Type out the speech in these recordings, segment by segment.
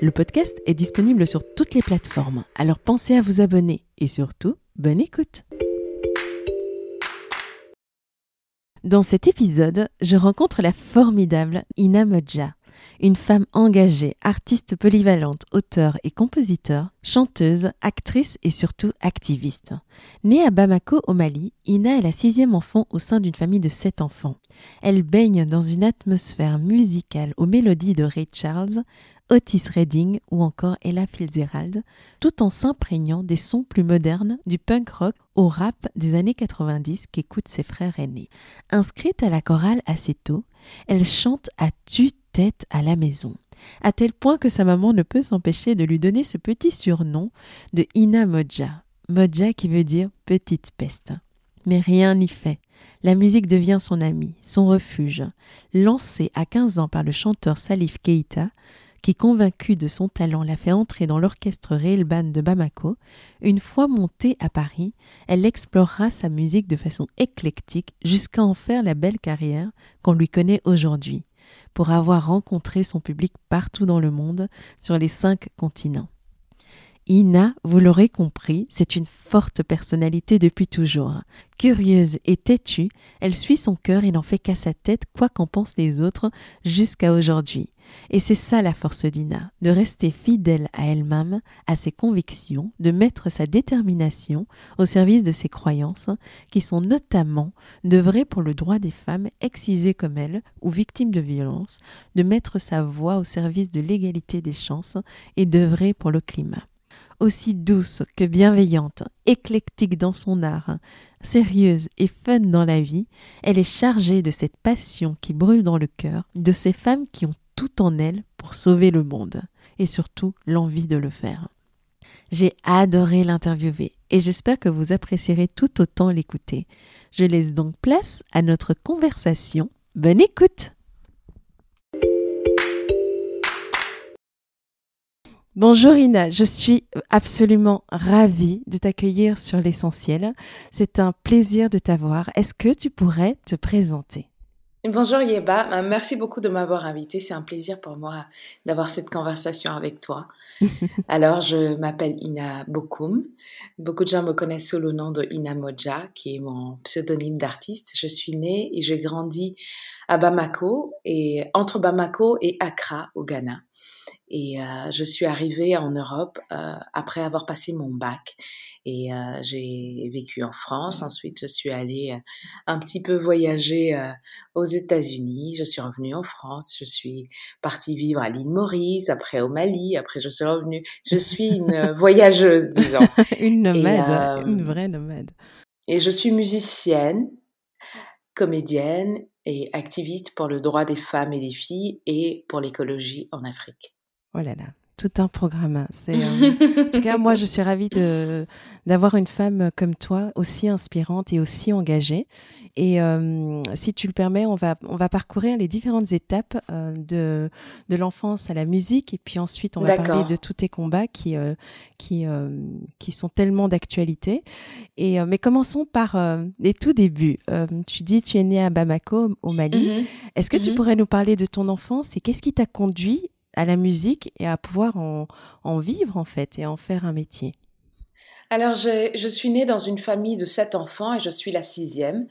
Le podcast est disponible sur toutes les plateformes, alors pensez à vous abonner et surtout, bonne écoute. Dans cet épisode, je rencontre la formidable Ina Modja, une femme engagée, artiste polyvalente, auteure et compositeur, chanteuse, actrice et surtout activiste. Née à Bamako au Mali, Ina est la sixième enfant au sein d'une famille de sept enfants. Elle baigne dans une atmosphère musicale aux mélodies de Ray Charles, Otis Redding ou encore Ella Fitzgerald, tout en s'imprégnant des sons plus modernes du punk rock au rap des années 90 qu'écoutent ses frères aînés. Inscrite à la chorale assez tôt, elle chante à tue-tête à la maison, à tel point que sa maman ne peut s'empêcher de lui donner ce petit surnom de Ina Moja, Moja qui veut dire petite peste. Mais rien n'y fait. La musique devient son amie, son refuge. Lancée à 15 ans par le chanteur Salif Keita, qui, convaincu de son talent, l'a fait entrer dans l'orchestre Reelban de Bamako, une fois montée à Paris, elle explorera sa musique de façon éclectique jusqu'à en faire la belle carrière qu'on lui connaît aujourd'hui, pour avoir rencontré son public partout dans le monde, sur les cinq continents. Ina, vous l'aurez compris, c'est une forte personnalité depuis toujours. Curieuse et têtue, elle suit son cœur et n'en fait qu'à sa tête quoi qu'en pensent les autres jusqu'à aujourd'hui. Et c'est ça la force d'Ina, de rester fidèle à elle-même, à ses convictions, de mettre sa détermination au service de ses croyances, qui sont notamment d'œuvrer pour le droit des femmes excisées comme elle ou victimes de violences, de mettre sa voix au service de l'égalité des chances et d'œuvrer pour le climat. Aussi douce que bienveillante, éclectique dans son art, sérieuse et fun dans la vie, elle est chargée de cette passion qui brûle dans le cœur de ces femmes qui ont en elles pour sauver le monde, et surtout l'envie de le faire. J'ai adoré l'interviewer et j'espère que vous apprécierez tout autant l'écouter. Je laisse donc place à notre conversation. Bonne écoute Bonjour Ina, je suis absolument ravie de t'accueillir sur l'essentiel. C'est un plaisir de t'avoir. Est-ce que tu pourrais te présenter? Bonjour Yeba, euh, merci beaucoup de m'avoir invité. C'est un plaisir pour moi d'avoir cette conversation avec toi. Alors, je m'appelle Ina Bokoum. Beaucoup de gens me connaissent sous le nom de Ina Moja, qui est mon pseudonyme d'artiste. Je suis née et j'ai grandi à Bamako et entre Bamako et Accra au Ghana. Et euh, je suis arrivée en Europe euh, après avoir passé mon bac. Et euh, j'ai vécu en France. Ensuite, je suis allée euh, un petit peu voyager euh, aux États-Unis. Je suis revenue en France. Je suis partie vivre à l'île Maurice, après au Mali. Après, je suis revenue. Je suis une voyageuse, disons. une nomade, une vraie nomade. Et je suis musicienne, comédienne et activiste pour le droit des femmes et des filles et pour l'écologie en Afrique. Oh là là, tout un programme. C'est, euh, en tout cas, moi, je suis ravie de, d'avoir une femme comme toi, aussi inspirante et aussi engagée. Et euh, si tu le permets, on va, on va parcourir les différentes étapes euh, de, de l'enfance à la musique. Et puis ensuite, on va parler de tous tes combats qui, qui, qui sont tellement d'actualité. Et, mais commençons par les tout débuts. tu dis, tu es née à Bamako, au Mali. Mm-hmm. Est-ce que tu mm-hmm. pourrais nous parler de ton enfance et qu'est-ce qui t'a conduit à la musique et à pouvoir en, en vivre en fait et en faire un métier alors, je, suis née dans une famille de sept enfants et je suis la sixième.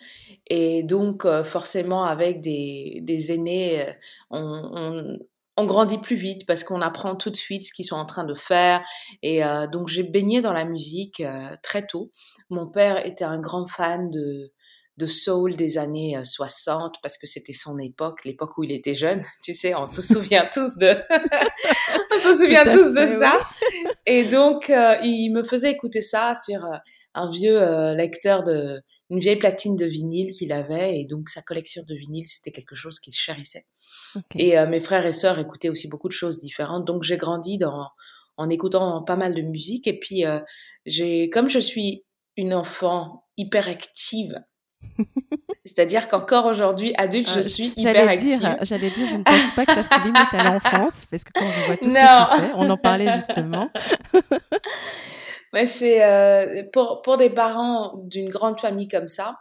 Et donc, euh, forcément, avec des, aînés, euh, on, grandit plus vite parce qu'on apprend tout de suite ce qu'ils sont en train de faire. Et euh, donc j'ai baigné dans la musique très tôt. Mon père était un grand fan de, de soul des années 60 euh, parce que c'était son époque, l'époque où il était jeune. Tu sais, on se souvient tous de, on se souvient tous de ça. Et donc il me faisait écouter ça sur un vieux lecteur de une vieille platine de vinyle qu'il avait et donc sa collection de vinyles c'était quelque chose qu'il chérissait. Et euh, mes frères et sœurs écoutaient aussi beaucoup de choses différentes donc j'ai grandi dans en écoutant pas mal de musique et puis euh, j'ai comme je suis une enfant hyperactive c'est-à-dire qu'encore aujourd'hui, adulte, je euh, suis hyper active. J'allais dire, je ne pense pas que ça se limite à l'enfance, parce que quand je vois tout ce que tu fais, on en parlait justement. Mais c'est euh, pour pour des parents d'une grande famille comme ça,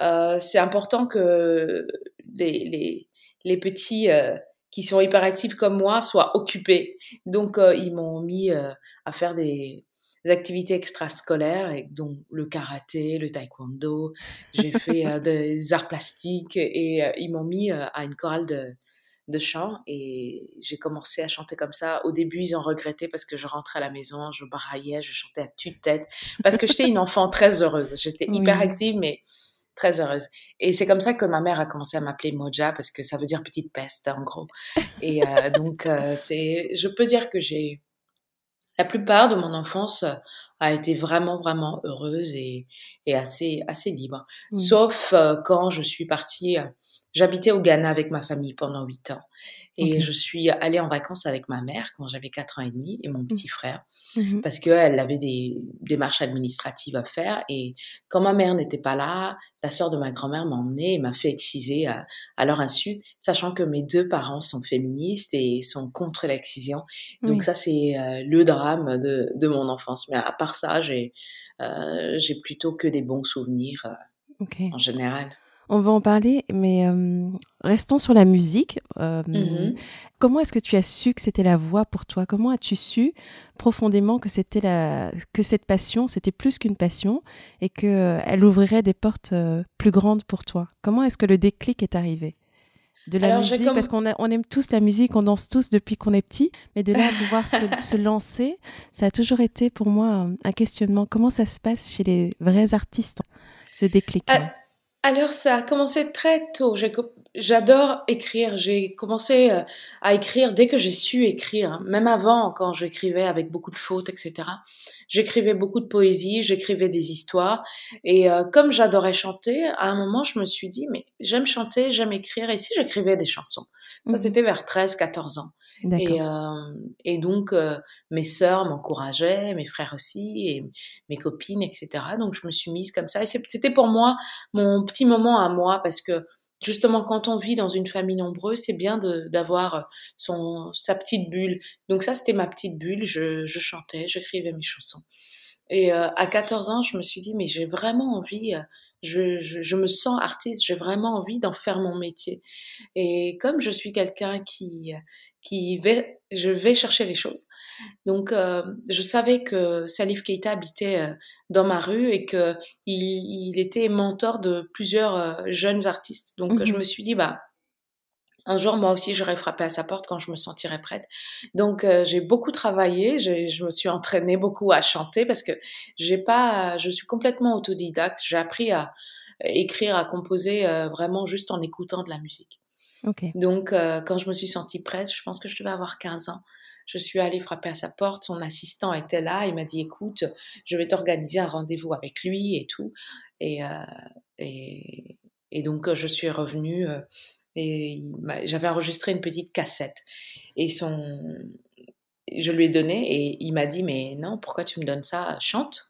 euh, c'est important que les les les petits euh, qui sont hyperactifs comme moi soient occupés. Donc ils m'ont mis à faire des, des, activités extrascolaires, dont le karaté, le taekwondo. J'ai fait des arts plastiques et ils m'ont mis à une chorale de de chant et j'ai commencé à chanter comme ça. Au début, ils ont regretté parce que je rentrais à la maison, je braillais, je chantais à tue-tête parce que j'étais une enfant très heureuse. J'étais hyper active mais très heureuse. Et c'est comme ça que ma mère a commencé à m'appeler Moja parce que ça veut dire petite peste en gros. Et euh, donc euh, c'est je peux dire que j'ai la plupart de mon enfance a été vraiment vraiment heureuse et, et assez assez libre. Sauf euh, quand je suis partie J'habitais au Ghana avec ma famille pendant huit ans. Et je suis allée en vacances avec ma mère quand j'avais quatre ans et demi et mon mmh. petit frère mmh parce qu'elle avait des démarches administratives à faire. Et quand ma mère n'était pas là, la sœur de ma grand-mère m'a emmenée et m'a fait exciser à, leur insu, sachant que mes deux parents sont féministes et sont contre l'excision. Donc ça, c'est euh, le drame de, de, mon enfance. Mais à part ça, j'ai euh, plutôt que des bons souvenirs euh, en général. On va en parler, mais euh, restons sur la musique. Euh, mm-hmm. Comment est-ce que tu as su que c'était la voix pour toi? Comment as-tu su profondément que c'était la que cette passion, c'était plus qu'une passion et que euh, elle ouvrirait des portes plus grandes pour toi? Comment est-ce que le déclic est arrivé? De la musique, parce qu'on on aime tous la musique, on danse tous depuis qu'on est petit, mais de là à pouvoir se, se, lancer, ça a toujours été pour moi un, un, questionnement. Comment ça se passe chez les vrais artistes, ce déclic alors ça a commencé très tôt. J'adore écrire. J'ai commencé euh, à écrire dès que j'ai su écrire. Même avant, quand j'écrivais avec beaucoup de fautes, etc. J'écrivais beaucoup de poésie, j'écrivais des histoires. Et euh, comme j'adorais chanter, à un moment, je me suis dit, mais j'aime chanter, j'aime écrire. Et si j'écrivais des chansons? Ça, mmh c'était vers 13, 14 ans. Et, euh, et donc, euh, mes sœurs m'encourageaient, mes frères aussi, et mes copines, etc. Donc, je me suis mise comme ça. Et c'était pour moi mon petit moment à moi, parce que justement, quand on vit dans une famille nombreuse, c'est bien d'avoir son sa petite bulle. Donc ça, c'était ma petite bulle. Je, je chantais, j'écrivais mes chansons. Et euh, à 14 ans, je me suis dit, mais j'ai vraiment envie... Euh, je, je, je, me sens artiste, j'ai vraiment envie d'en faire mon métier. Et comme je suis quelqu'un qui qui vais, je vais chercher les choses. Donc, euh, je savais que Salif Keita habitait euh, dans ma rue et que il, il était mentor de plusieurs euh, jeunes artistes. Donc, je mhm. me suis dit, bah, un jour, moi aussi, j'aurais frappé à sa porte quand je me sentirais prête. Donc, j'ai beaucoup travaillé. Je me suis entraînée beaucoup à chanter parce que j'ai pas, je suis complètement autodidacte. J'ai appris à écrire, à composer vraiment juste en écoutant de la musique. Donc, euh, quand je me suis sentie prête, je pense que je devais avoir 15 ans. Je suis allée frapper à sa porte, son assistant était là, il m'a dit écoute, je vais t'organiser un rendez-vous avec lui et tout. Et, euh, et, donc je suis revenue euh, et j'avais enregistré une petite cassette. Et son, je lui ai donné et il m'a dit mais non, pourquoi tu me donnes ça? Chante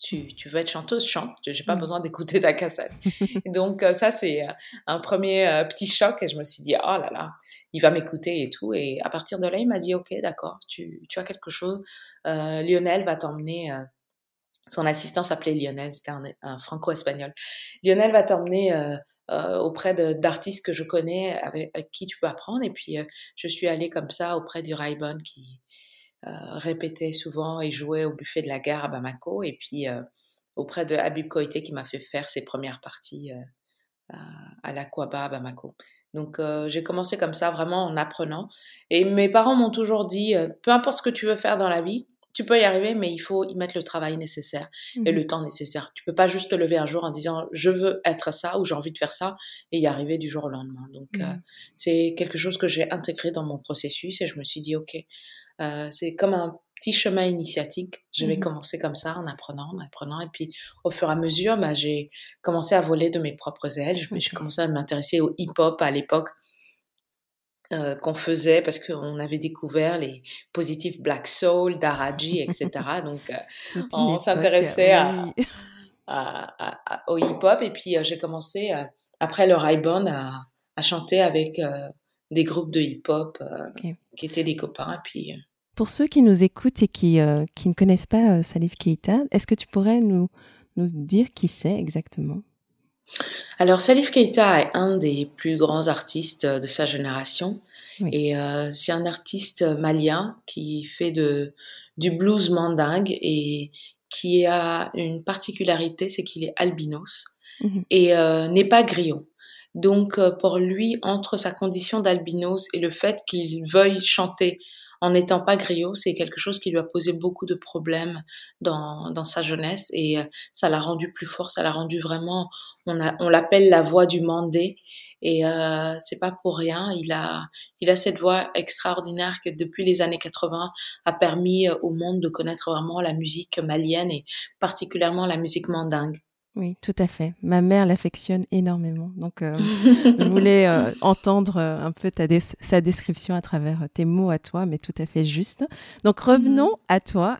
tu, tu veux être chanteuse, chante. J'ai pas mmh. besoin d'écouter ta cassette. donc euh, ça c'est euh, un premier euh, petit choc et je me suis dit oh là là, il va m'écouter et tout. Et à partir de là il m'a dit ok d'accord, tu, tu as quelque chose. Lionel va t'emmener. son assistant s'appelait Lionel, c'était un, franco-espagnol. Lionel va t'emmener auprès d'artistes que je connais avec, avec, qui tu peux apprendre. Et puis je suis allée comme ça auprès du Raibon qui euh, répétait souvent et jouait au buffet de la gare à Bamako. Et puis euh, auprès de Habib Koité qui m'a fait faire ses premières parties euh, à l'Aquaba à Bamako. Donc j'ai commencé comme ça, vraiment en apprenant. Et mes parents m'ont toujours dit, peu importe ce que tu veux faire dans la vie, tu peux y arriver, mais il faut y mettre le travail nécessaire et le mmh temps nécessaire. Tu peux pas juste te lever un jour en disant je veux être ça ou j'ai envie de faire ça et y arriver du jour au lendemain. Donc euh, mmh c'est quelque chose que j'ai intégré dans mon processus et je me suis dit ok, euh, c'est comme un petit chemin initiatique. Je vais mmh commencer comme ça en apprenant, en apprenant et puis au fur et à mesure, bah, j'ai commencé à voler de mes propres ailes. J'ai commencé à m'intéresser au hip-hop à l'époque. Euh, qu'on faisait parce qu'on avait découvert les positifs Black Soul, Daraji, etc. Donc, euh, on s'intéressait à, au hip-hop. Et puis, euh, j'ai commencé, après le Raibon, à, à chanter avec des groupes de hip-hop qui étaient des copains. Et puis, Pour ceux qui nous écoutent et qui, qui ne connaissent pas Salif Keita, est-ce que tu pourrais nous, nous dire qui c'est exactement? Alors Salif Keita est un des plus grands artistes de sa génération. Et euh, c'est un artiste malien qui fait de du blues mandingue et qui a une particularité, c'est qu'il est albinos mmh et euh, n'est pas griot. Donc euh, pour lui, entre sa condition d'albinos et le fait qu'il veuille chanter en n'étant pas griot, c'est quelque chose qui lui a posé beaucoup de problèmes dans, dans sa jeunesse et euh, ça l'a rendu plus fort, ça l'a rendu vraiment, on, on l'appelle la voix du mandé et euh, c'est pas pour rien, il a, il a cette voix extraordinaire que depuis les années 80 a permis euh, au monde de connaître vraiment la musique malienne et particulièrement la musique mandingue. Oui, tout à fait. Ma mère l'affectionne énormément. Donc, euh, je voulais euh, entendre euh, un peu ta sa description à travers tes mots à toi, mais tout à fait juste. Donc, revenons mm-hmm. à toi.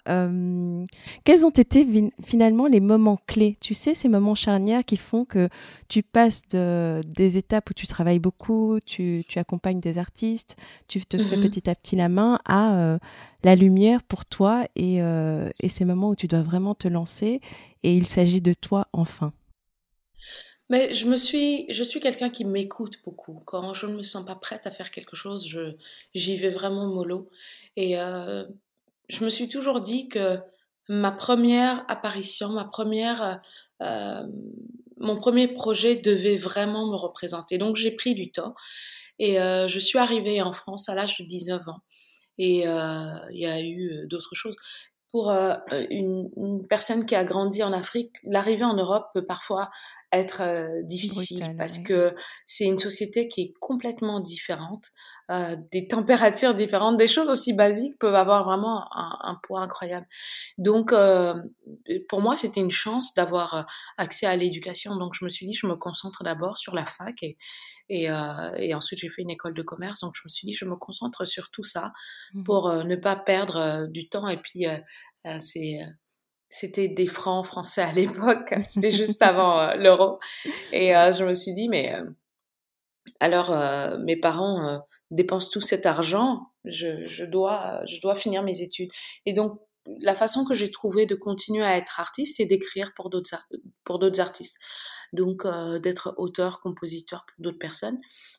quels ont été finalement les moments clés? Tu sais, ces moments charnières qui font que tu passes de, des étapes où tu travailles beaucoup, tu, tu accompagnes des artistes, tu te fais mm-hmm. petit à petit la main à la lumière pour toi et, et ces moments où tu dois vraiment te lancer et il s'agit de toi enfin mais je me suis, je suis quelqu'un qui m'écoute beaucoup. Quand je ne me sens pas prête à faire quelque chose, je, j'y vais vraiment mollo. Et euh, je me suis toujours dit que ma première apparition, ma première, euh, mon premier projet devait vraiment me représenter. Donc j'ai pris du temps et euh, je suis arrivée en France à l'âge de 19 ans. Et euh, il y a eu d'autres choses. Pour euh, une, personne qui a grandi en Afrique, l'arrivée en Europe peut parfois être euh, difficile parce que c'est une société qui est complètement différente, euh, des températures différentes, des choses aussi basiques peuvent avoir vraiment un, un poids incroyable. Donc, euh, pour moi, c'était une chance d'avoir accès à l'éducation. Donc, je me suis dit, je me concentre d'abord sur la fac et, et, euh, et ensuite, j'ai fait une école de commerce. Donc, je me suis dit, je me concentre sur tout ça mmh pour euh, ne pas perdre euh, du temps. Et puis, euh, c'est c'était des francs français à l'époque. C'était juste avant l'euro. Et je me suis dit, mais alors mes parents dépensent tout cet argent. Je, je, dois, je dois finir mes études. Et donc, la façon que j'ai trouvé de continuer à être artiste, c'est d'écrire pour d'autres pour d'autres artistes donc euh, d'être auteur, compositeur pour d'autres personnes.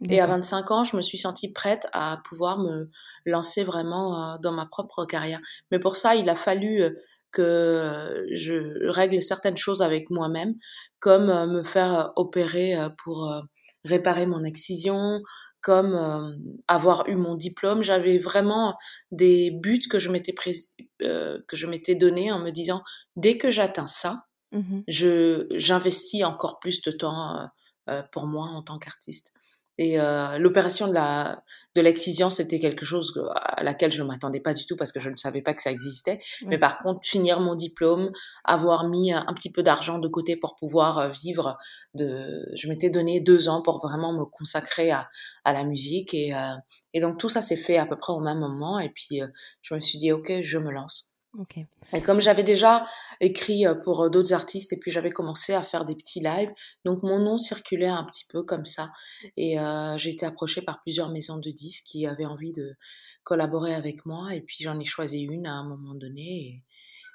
Et à 25 ans, je me suis sentie prête à pouvoir me lancer vraiment euh, dans ma propre carrière. Mais pour ça, il a fallu euh, que je règle certaines choses avec moi-même, comme me faire opérer pour réparer mon excision, comme avoir eu mon diplôme. J'avais vraiment des buts que je m'étais que je m'étais donné en me disant dès que j'atteins ça, Mmh je j'investis encore plus de temps euh, euh, pour moi en tant qu'artiste. Et euh, l'opération de la de l'excision, c'était quelque chose à laquelle je m'attendais pas du tout parce que je ne savais pas que ça existait. Mais par contre, finir mon diplôme, avoir mis un, petit peu d'argent de côté pour pouvoir euh, vivre, de, je m'étais donné deux ans pour vraiment me consacrer à, à la musique et, euh, et donc tout ça s'est fait à peu près au même moment. Et puis je me suis dit ok, je me lance. Et comme j'avais déjà écrit euh, pour euh, d'autres artistes et puis j'avais commencé à faire des petits lives, donc mon nom circulait un petit peu comme ça. Et euh, j'ai été approchée par plusieurs maisons de disques qui avaient envie de collaborer avec moi et puis j'en ai choisi une à un moment donné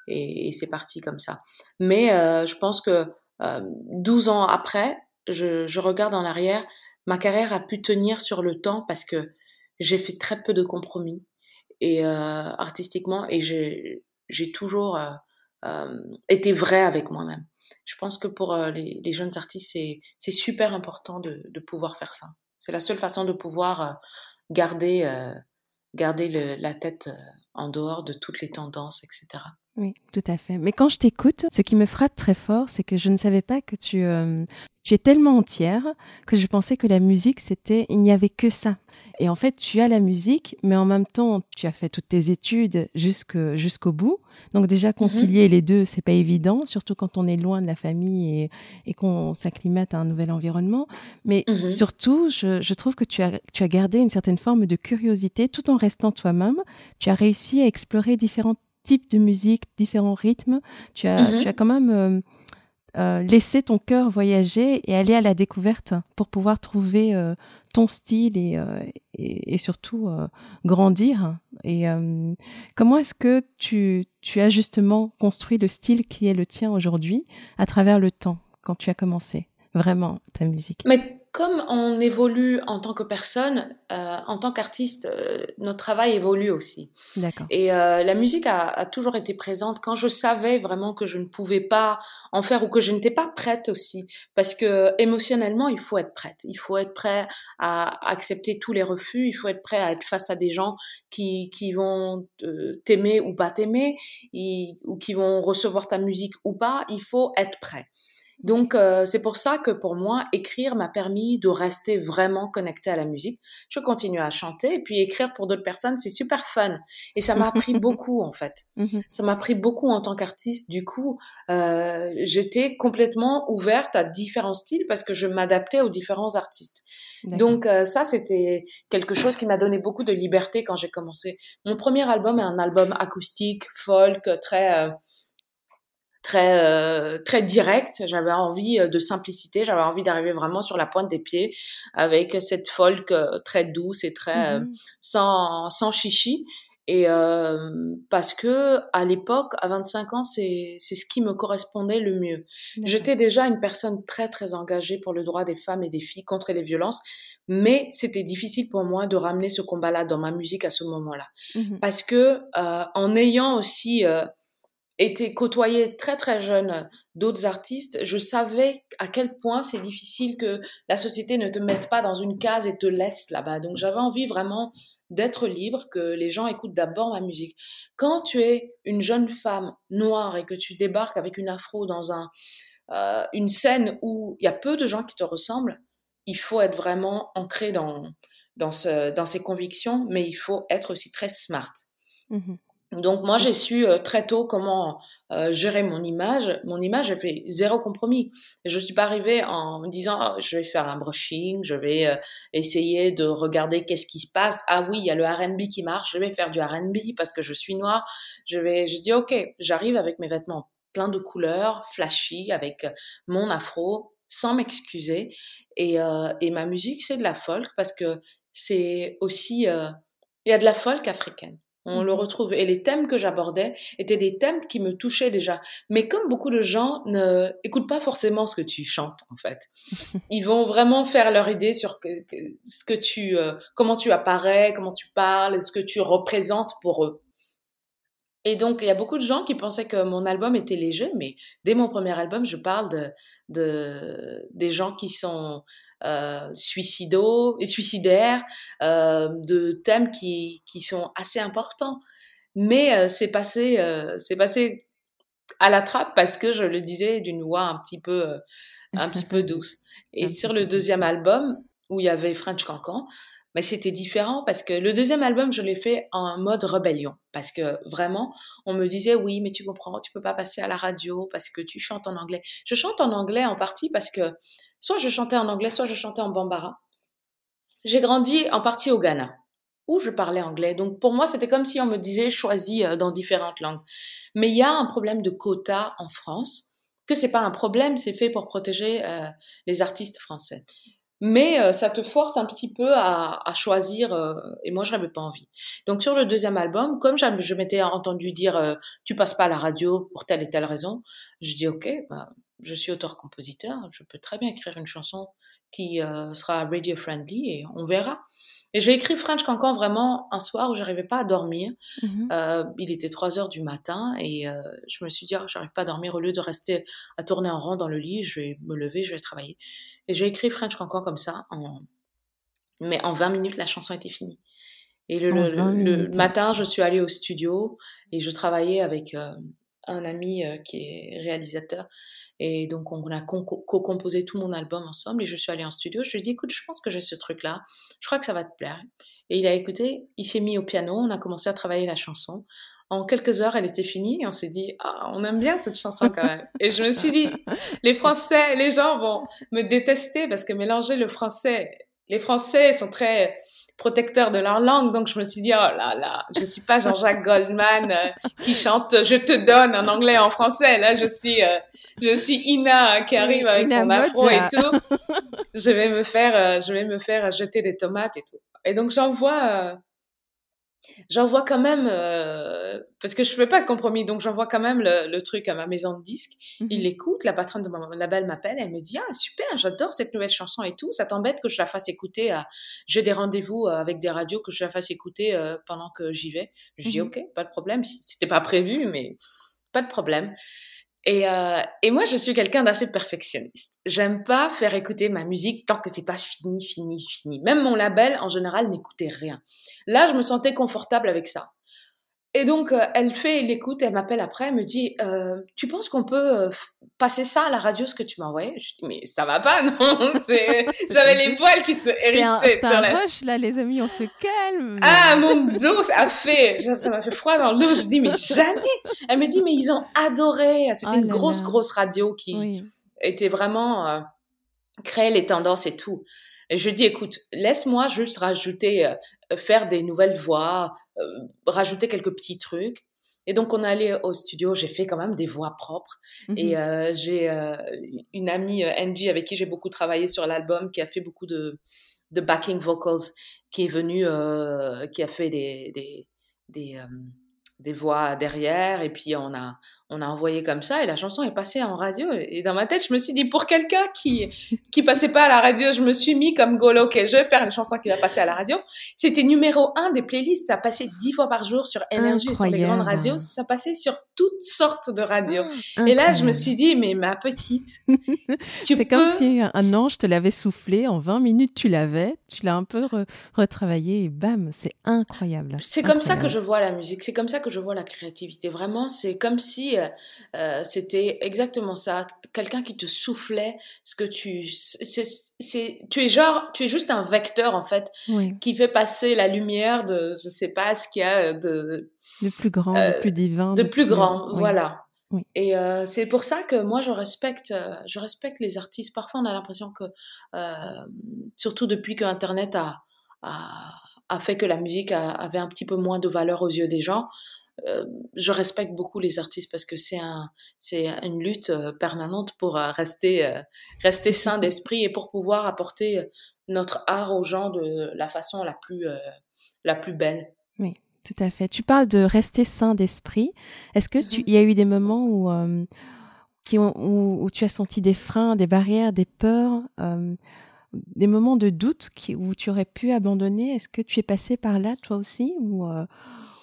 et, et, c'est parti comme ça. Mais euh, je pense que euh, 12 ans après, je, je regarde en arrière, ma carrière a pu tenir sur le temps parce que j'ai fait très peu de compromis et euh, artistiquement et j'ai j'ai toujours euh, euh, été vrai avec moi-même. Je pense que pour les, les, jeunes artistes, c'est super important de, pouvoir faire ça. C'est la seule façon de pouvoir garder, garder la tête en dehors de toutes les tendances, etc. Oui, tout à fait. Mais quand je t'écoute, ce qui me frappe très fort, c'est que je ne savais pas que tu, euh, tu es tellement entière que je pensais que la musique, c'était, il n'y avait que ça. Et en fait, tu as la musique, mais en même temps, tu as fait toutes tes études jusqu'au bout. Donc déjà, mhm. concilier les deux, c'est pas évident, surtout quand on est loin de la famille et, et qu'on s'acclimate à un nouvel environnement. Mais mhm. surtout, je, je, trouve que tu as, tu as gardé une certaine forme de curiosité tout en restant toi-même. Tu as réussi à explorer différentes types de musique, différents rythmes. Tu as, mhm. tu as quand même euh, euh, laissé ton cœur voyager et aller à la découverte pour pouvoir trouver euh, ton style et, et, surtout grandir. Et comment est-ce que tu, tu as justement construit le style qui est le tien aujourd'hui à travers le temps quand tu as commencé vraiment ta musique? Comme on évolue en tant que personne, euh, en tant qu'artiste, euh, notre travail évolue aussi. D'accord. Et euh, la musique a, a, toujours été présente quand je savais vraiment que je ne pouvais pas en faire ou que je n'étais pas prête aussi, parce que émotionnellement, il faut être prête. Il faut être prêt à accepter tous les refus. Il faut être prêt à être face à des gens qui qui vont t'aimer ou pas t'aimer, ou qui vont recevoir ta musique ou pas. Il faut être prêt. Donc euh, c'est pour ça que pour moi écrire m'a permis de rester vraiment connecté à la musique. Je continue à chanter et puis écrire pour d'autres personnes c'est super fun et ça m'a appris beaucoup en fait. Mhm. Ça m'a appris beaucoup en tant qu'artiste. Du coup euh, j'étais complètement ouverte à différents styles parce que je m'adaptais aux différents artistes. Donc euh, ça c'était quelque chose qui m'a donné beaucoup de liberté quand j'ai commencé. Mon premier album est un album acoustique folk très très euh, très direct. J'avais envie euh, de simplicité. J'avais envie d'arriver vraiment sur la pointe des pieds avec cette folk euh, très douce et très mm-hmm. sans sans chichi. Et parce que à l'époque, à 25 ans, c'est c'est ce qui me correspondait le mieux. J'étais déjà une personne très très engagée pour le droit des femmes et des filles contre les violences, mais c'était difficile pour moi de ramener ce combat-là dans ma musique à ce moment-là, mm-hmm. parce que en ayant aussi été côtoyé très très jeune d'autres artistes, je savais à quel point c'est difficile que la société ne te mette pas dans une case et te laisse là-bas. Donc j'avais envie vraiment d'être libre, que les gens écoutent d'abord ma musique. Quand tu es une jeune femme noire et que tu débarques avec une afro dans un, euh, une scène où il y a peu de gens qui te ressemblent, il faut être vraiment ancré dans, dans, ce, dans ses convictions, mais il faut être aussi très smart. Mmh donc moi j'ai su euh, très tôt comment euh, gérer mon image. Mon image, j'ai fait zéro compromis. Je suis pas arrivée en me disant oh, je vais faire un brushing, je vais euh, essayer de regarder qu'est-ce qui se passe. Ah oui, il y a le R&B qui marche, je vais faire du R&B parce que je suis noire. Je vais, je dis ok, j'arrive avec mes vêtements plein de couleurs, flashy, avec mon afro, sans m'excuser. Et, et ma musique c'est de la folk parce que c'est aussi il y a de la folk africaine. On le retrouve. Et les thèmes que j'abordais étaient des thèmes qui me touchaient déjà. Mais comme beaucoup de gens ne écoutent pas forcément ce que tu chantes, en fait. Ils vont vraiment faire leur idée sur ce que tu, euh, comment tu apparais, comment tu parles, ce que tu représentes pour eux. Et donc, il y a beaucoup de gens qui pensaient que mon album était léger, mais dès mon premier album, je parle de, de des gens qui sont euh, suicidaux et suicidaires, euh, de thèmes qui, qui sont assez importants. Mais euh, c'est passé, euh, c'est passé à la trappe parce que je le disais d'une voix un petit peu, euh, un petit peu douce. Et sur le deuxième album où il y avait French Cancan, mais c'était différent parce que le deuxième album, je l'ai fait en mode rébellion. Parce que vraiment, on me disait, oui, mais tu comprends, tu peux pas passer à la radio parce que tu chantes en anglais. Je chante en anglais en partie parce que Soit je chantais en anglais, soit je chantais en bambara. J'ai grandi en partie au Ghana, où je parlais anglais. Donc pour moi, c'était comme si on me disait choisis euh, dans différentes langues. Mais il y a un problème de quota en France, que c'est pas un problème, c'est fait pour protéger euh, les artistes français. Mais euh, ça te force un petit peu à, choisir, et moi je n'avais pas envie. Donc sur le deuxième album, comme je m'étais entendu dire tu passes pas à la radio pour telle et telle raison, je dis ok, bah, je suis auteur-compositeur, je peux très bien écrire une chanson qui euh, sera radio-friendly et on verra. Et j'ai écrit French Cancan vraiment un soir où j'arrivais pas à dormir. Mm-hmm. euh, il était 3 heures du matin et euh, je me suis dit, oh, j'arrive pas à dormir. Au lieu de rester à tourner en rond dans le lit, je vais me lever, je vais travailler. Et j'ai écrit French Cancan comme ça, en, Mais en 20 minutes, la chanson était finie. Et le, matin, je suis allée au studio et je travaillais avec euh, un ami euh, qui est réalisateur. Et donc, on a co-composé tout mon album ensemble. Et je suis allée en studio. Je lui ai dit, écoute, je pense que j'ai ce truc-là. Je crois que ça va te plaire. Et il a écouté. Il s'est mis au piano. On a commencé à travailler la chanson. En quelques heures, elle était finie et on s'est dit, ah, on aime bien cette chanson quand même. et je me suis dit, les Français, les gens vont me détester parce que mélanger le français, les Français sont très protecteurs de leur langue. Donc je me suis dit, oh là là, je suis pas Jean-Jacques Goldman euh, qui chante Je te donne en anglais et en français. Là, je suis, euh, je suis Ina qui arrive avec mon afro et tout. je vais me faire, euh, je vais me faire jeter des tomates et tout. Et donc j'envoie j'envoie quand même, euh, parce que je fais pas de compromis, donc j'envoie quand même le, le, truc à ma maison de disques. Mhm. Il l'écoute, la patronne de mon label m'appelle, elle me dit ah super, j'adore cette nouvelle chanson et tout. Ça t'embête que je la fasse écouter à, j'ai des rendez-vous euh, avec des radios que je la fasse écouter euh, pendant que j'y vais. Je dis mhm. ok, pas de problème. C'était pas prévu, mais pas de problème. Et, euh, et moi, je suis quelqu'un d'assez perfectionniste. J'aime pas faire écouter ma musique tant que c'est pas fini, fini, fini. Même mon label, en général, n'écoutait rien. Là, je me sentais confortable avec ça. Et donc, euh, elle fait l'écoute, elle m'appelle après, elle me dit, euh, tu penses qu'on peut euh, passer ça à la radio, ce que tu m'as envoyé? Je dis, mais ça va pas, non J'avais les poils qui se hérissaient. C'est un, un rush, là, les amis, on se calme. Ah, mon dos, ça a fait, ça m'a fait froid dans le dos. Je dis, mais jamais Elle me dit, mais ils ont adoré. C'était oh une grosse, grosse radio qui était vraiment... créer les tendances et tout. Et je dis, écoute, laisse-moi juste rajouter, faire des nouvelles voix, rajouter quelques petits trucs. Et donc on est allé au studio, j'ai fait quand même des voix propres. Et mhm. euh, j'ai euh, une amie Angie avec qui j'ai beaucoup travaillé sur l'album, qui a fait beaucoup de, de backing vocals, qui est venue, qui a fait des des des, des voix derrière. Et puis on a on a envoyé comme ça et la chanson est passée en radio. Et dans ma tête, je me suis dit, pour quelqu'un qui qui passait pas à la radio, je me suis mis comme Golo, ok, je vais faire une chanson qui va passer à la radio. C'était numéro un des playlists. Ça passait dix fois par jour sur Énergie et sur les grandes radios. Ça passait sur toutes sortes de radios. Ah, et là, je me suis dit, mais ma petite, tu C'est comme si un ange te l'avait soufflé. En 20 minutes, tu l'avais. Tu l'as un peu retravaillé et bam, c'est incroyable. C'est comme ça que je vois la musique. C'est comme ça que je vois la créativité. Vraiment, c'est comme si euh, euh, c'était exactement ça. Quelqu'un qui te soufflait ce que tu, c'est, tu es genre, tu es juste un vecteur en fait, qui fait passer la lumière de, je sais pas ce qu'il y a de, de plus grand, de euh, plus divin, de, plus grand, voilà. Et c'est pour ça que moi je respecte, je respecte les artistes. Parfois on a l'impression que, surtout depuis que Internet a, a, a, fait que la musique avait un petit peu moins de valeur aux yeux des gens, euh, je respecte beaucoup les artistes parce que c'est un, c'est une lutte euh, permanente pour euh, rester, rester sain d'esprit et pour pouvoir apporter notre art aux gens de la façon la plus, la plus belle. Oui, tout à fait. Tu parles de rester sain d'esprit. Est-ce que tu, mm-hmm. il y a eu des moments où, qui ont, où, tu as senti des freins, des barrières, des peurs, des moments de doute qui, où tu aurais pu abandonner? Est-ce que tu es passé par là, toi aussi ou,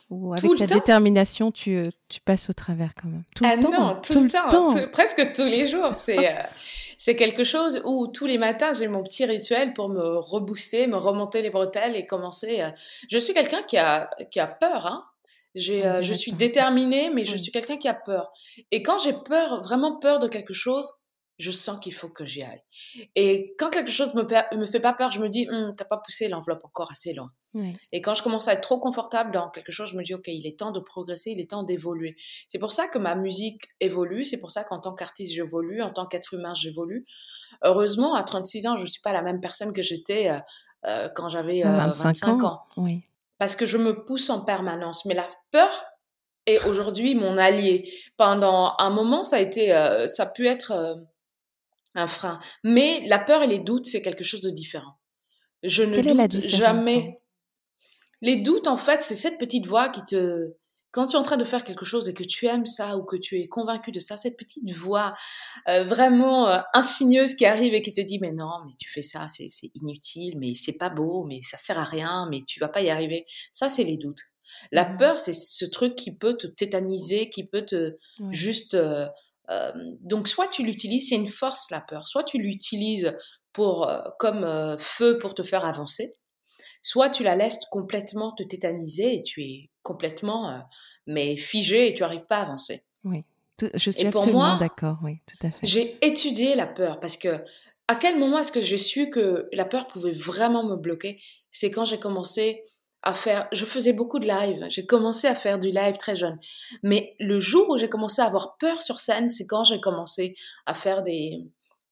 ou avec ta détermination, tu, tu, passes au travers quand même Tout le ah temps Non, tout, le temps, presque tous les jours. C'est euh, c'est quelque chose où tous les matins, j'ai mon petit rituel pour me rebooster, me remonter les bretelles et commencer. Euh, je suis quelqu'un qui a, qui a peur, hein euh, je suis déterminée, mais je suis quelqu'un qui a peur. Et quand j'ai peur, vraiment peur de quelque chose, je sens qu'il faut que j'y aille. Et quand quelque chose me, me fait pas peur, je me dis, hm, t'as pas poussé l'enveloppe encore assez loin. Et quand je commence à être trop confortable dans quelque chose, je me dis, OK, il est temps de progresser, il est temps d'évoluer. C'est pour ça que ma musique évolue, c'est pour ça qu'en tant qu'artiste, j'évolue, en tant qu'être humain, j'évolue. Heureusement, à 36 ans, je suis pas la même personne que j'étais euh, euh, quand j'avais 25, euh, ans. Oui. Parce que je me pousse en permanence. Mais la peur est aujourd'hui mon allié. Pendant un moment, ça a été, ça a pu être un frein. Mais la peur et les doutes, c'est quelque chose de différent. Je ne doute jamais. Les doutes, en fait, c'est cette petite voix qui te, quand tu es en train de faire quelque chose et que tu aimes ça ou que tu es convaincu de ça, cette petite voix euh, vraiment euh, insigneuse qui arrive et qui te dit mais non, mais tu fais ça, c'est inutile, mais c'est pas beau, mais ça sert à rien, mais tu vas pas y arriver. Ça, c'est les doutes. La mmh. peur, c'est ce truc qui peut te tétaniser, qui peut te juste. Euh, donc soit tu l'utilises, c'est une force la peur. Soit tu l'utilises pour comme feu pour te faire avancer soit tu la laisses complètement te tétaniser et tu es complètement euh, mais figé et tu n'arrives pas à avancer. Oui, je suis absolument d'accord, oui, tout à fait. J'ai étudié la peur parce que à quel moment est-ce que j'ai su que la peur pouvait vraiment me bloquer? C'est quand j'ai commencé à faire, je faisais beaucoup de live. J'ai commencé à faire du live très jeune. Mais le jour où j'ai commencé à avoir peur sur scène, c'est quand j'ai commencé à faire des,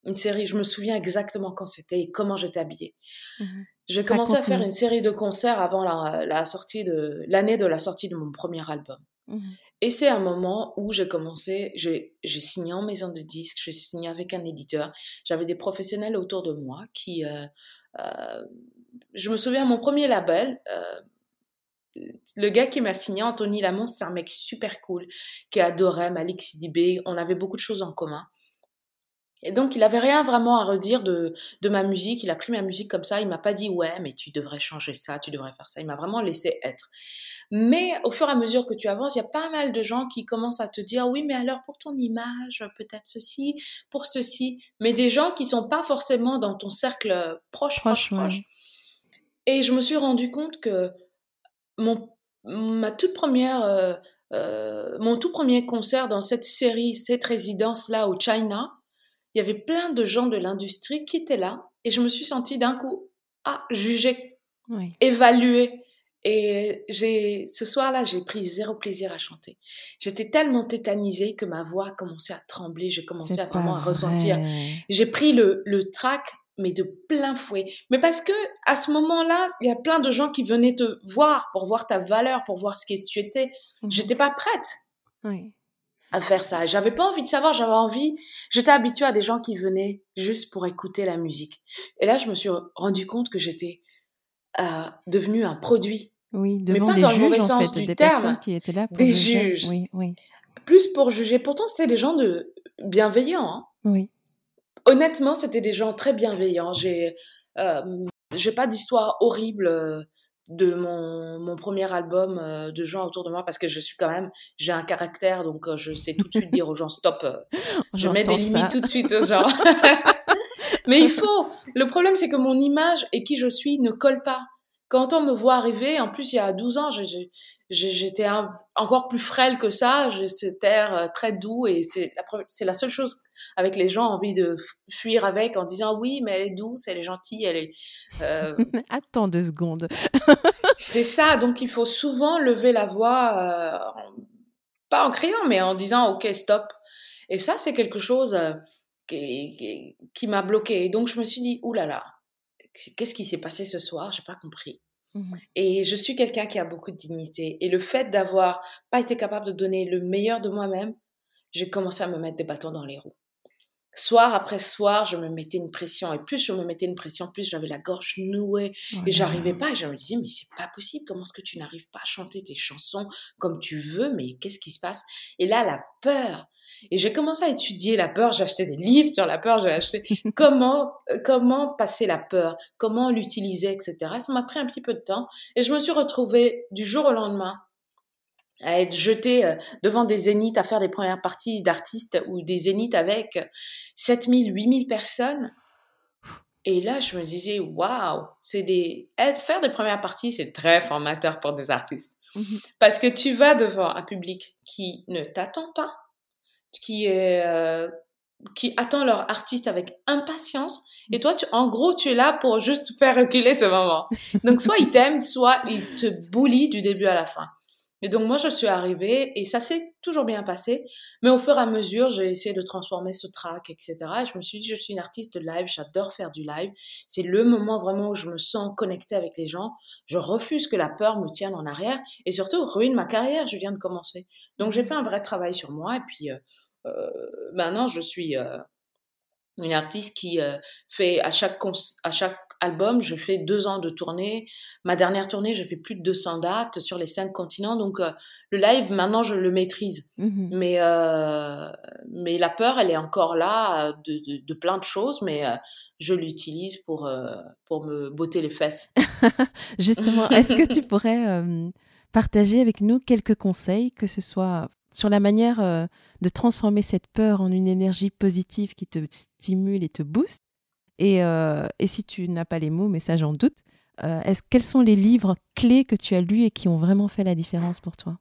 une série. Je me souviens exactement quand c'était et comment j'étais habillée. Mhm. J'ai commencé à faire une série de concerts avant la, la sortie de, l'année de la sortie de mon premier album. Mhm. Et c'est un moment où j'ai commencé, j'ai signé en maison de disques, j'ai signé avec un éditeur. J'avais des professionnels autour de moi qui, euh, euh, je me souviens, mon premier label, euh, le gars qui m'a signé, Anthony Lamont, c'est un mec super cool, qui adorait Malik Sidibé. On avait beaucoup de choses en commun. Et donc, il avait rien vraiment à redire de, de ma musique. Il a pris ma musique comme ça. Il m'a pas dit, ouais, mais tu devrais changer ça, tu devrais faire ça. Il m'a vraiment laissé être. Mais au fur et à mesure que tu avances, il y a pas mal de gens qui commencent à te dire oui, mais alors pour ton image, peut-être ceci, pour ceci, mais des gens qui sont pas forcément dans ton cercle proche, proche, proche. Et je me suis rendu compte que mon ma toute première euh, euh, mon tout premier concert dans cette série, cette résidence là au China, il y avait plein de gens de l'industrie qui étaient là et je me suis sentie d'un coup ah jugée, oui. évaluée. Et j'ai, ce soir-là, j'ai pris zéro plaisir à chanter. J'étais tellement tétanisée que ma voix commençait à trembler. J'ai commencé à vraiment à ressentir. J'ai pris le, le track, mais de plein fouet. Mais parce que, à ce moment-là, il y a plein de gens qui venaient te voir pour voir ta valeur, pour voir ce que tu étais. Mmh J'étais pas prête. Oui. À faire ça. J'avais pas envie de savoir, j'avais envie. J'étais habituée à des gens qui venaient juste pour écouter la musique. Et là, je me suis rendu compte que j'étais euh, devenu un produit oui, devant mais pas des dans juges, le mauvais sens du des terme. Qui étaient là pour des juges. Oui, oui. Plus pour juger. Pourtant, c'était des gens de bienveillants. Hein. Oui. Honnêtement, c'était des gens très bienveillants. J'ai, euh, j'ai pas d'histoire horrible euh, de mon, mon premier album euh, de gens autour de moi parce que je suis quand même j'ai un caractère donc euh, je sais tout de suite dire aux gens stop je mets des limites tout de suite aux gens mais il faut. Le problème c'est que mon image et qui je suis ne colle pas quand on me voit arriver, en plus il y a 12 ans, j'étais encore plus frêle que ça, j'ai cet air très doux et c'est la, c'est la seule chose avec les gens envie de fuir avec en disant oui mais elle est douce, elle est gentille, elle est... Euh... Attends deux secondes. c'est ça, donc il faut souvent lever la voix, euh, pas en criant mais en disant ok stop. Et ça c'est quelque chose euh, qui, qui, qui m'a bloqué. Donc je me suis dit oulala. Là là, qu'est-ce qui s'est passé ce soir? J'ai pas compris. Mmh et je suis quelqu'un qui a beaucoup de dignité. Et le fait d'avoir pas été capable de donner le meilleur de moi-même, j'ai commencé à me mettre des bâtons dans les roues. Soir après soir, je me mettais une pression. Et plus je me mettais une pression, plus j'avais la gorge nouée. Et j'arrivais pas. Et je me disais, mais c'est pas possible. Comment est-ce que tu n'arrives pas à chanter tes chansons comme tu veux? Mais qu'est-ce qui se passe? Et là, la peur et j'ai commencé à étudier la peur, j'ai acheté des livres sur la peur, j'ai acheté comment, euh, comment passer la peur, comment l'utiliser, etc. Ça m'a pris un petit peu de temps et je me suis retrouvée du jour au lendemain à être jetée euh, devant des zéniths, à faire des premières parties d'artistes ou des zéniths avec 7000, 8000 personnes. Et là, je me disais, waouh, c'est des, faire des premières parties, c'est très formateur pour des artistes. Mmh Parce que tu vas devant un public qui ne t'attend pas, qui est euh, qui attend leur artiste avec impatience. Et toi tu en gros tu es là pour juste faire reculer ce moment. Donc soit ils t'aiment soit ils te boulient du début à la fin. Et donc moi je suis arrivée et ça s'est toujours bien passé. Mais au fur et à mesure j'ai essayé de transformer ce track etc et je me suis dit je suis une artiste de live j'adore faire du live. C'est le moment vraiment où je me sens connectée avec les gens. Je refuse que la peur me tienne en arrière. Et surtout ruine ma carrière je viens de commencer. Donc j'ai fait un vrai travail sur moi et puis euh, euh, maintenant, je suis euh, une artiste qui euh, fait à chaque, à chaque album, je fais deux ans de tournée. Ma dernière tournée, j'ai fait plus de 200 dates sur les cinq continents. Donc, le live, maintenant, je le maîtrise. Mmh mais, mais la peur, elle est encore là de, de, plein de choses, mais je l'utilise pour, pour me botter les fesses. Justement, est-ce que tu pourrais partager avec nous quelques conseils, que ce soit sur la manière euh, de transformer cette peur en une énergie positive qui te stimule et te booste. Et, euh, si tu n'as pas les mots, mais ça j'en doute, est quels sont les livres clés que tu as lus et qui ont vraiment fait la différence pour toi?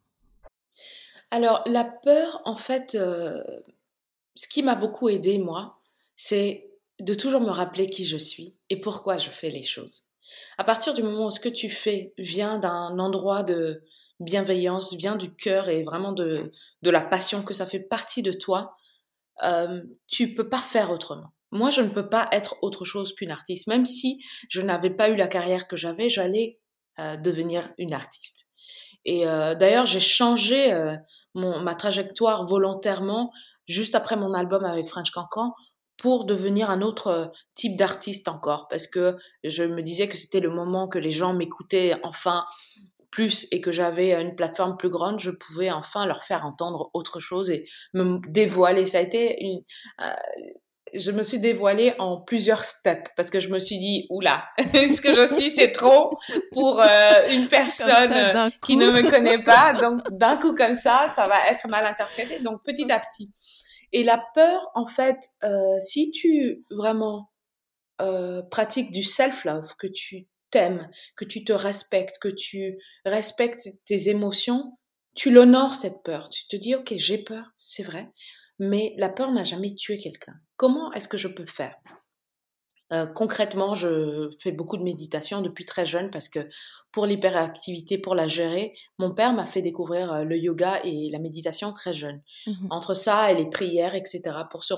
Alors, la peur, en fait, ce qui m'a beaucoup aidé, moi, c'est de toujours me rappeler qui je suis et pourquoi je fais les choses. À partir du moment où ce que tu fais vient d'un endroit de bienveillance, vient du cœur et vraiment de, de la passion, que ça fait partie de toi, euh, tu peux pas faire autrement. Moi, je ne peux pas être autre chose qu'une artiste. Même si je n'avais pas eu la carrière que j'avais, j'allais euh, devenir une artiste. Et euh, d'ailleurs, j'ai changé mon, ma trajectoire volontairement juste après mon album avec French Cancan pour devenir un autre type d'artiste encore parce que je me disais que c'était le moment que les gens m'écoutaient enfin plus et que j'avais une plateforme plus grande, je pouvais enfin leur faire entendre autre chose et me dévoiler. Ça a été une, euh, je me suis dévoilée en plusieurs steps parce que je me suis dit oula, ce que je suis c'est trop pour euh, une personne qui ne me connaît pas. Donc d'un coup comme ça, ça va être mal interprété. Donc petit à petit. Et la peur, en fait, euh, si tu vraiment euh, pratiques du self-love, que tu t'aimes, que tu te respectes, que tu respectes tes émotions, tu l'honores cette peur. Tu te dis, ok, j'ai peur, c'est vrai, mais la peur n'a jamais tué quelqu'un. Comment est-ce que je peux faire? Euh, concrètement, je fais beaucoup de méditation depuis très jeune parce que pour l'hyperactivité, pour la gérer, mon père m'a fait découvrir euh, le yoga et la méditation très jeune. Mmh Entre ça et les prières, etc., pour se,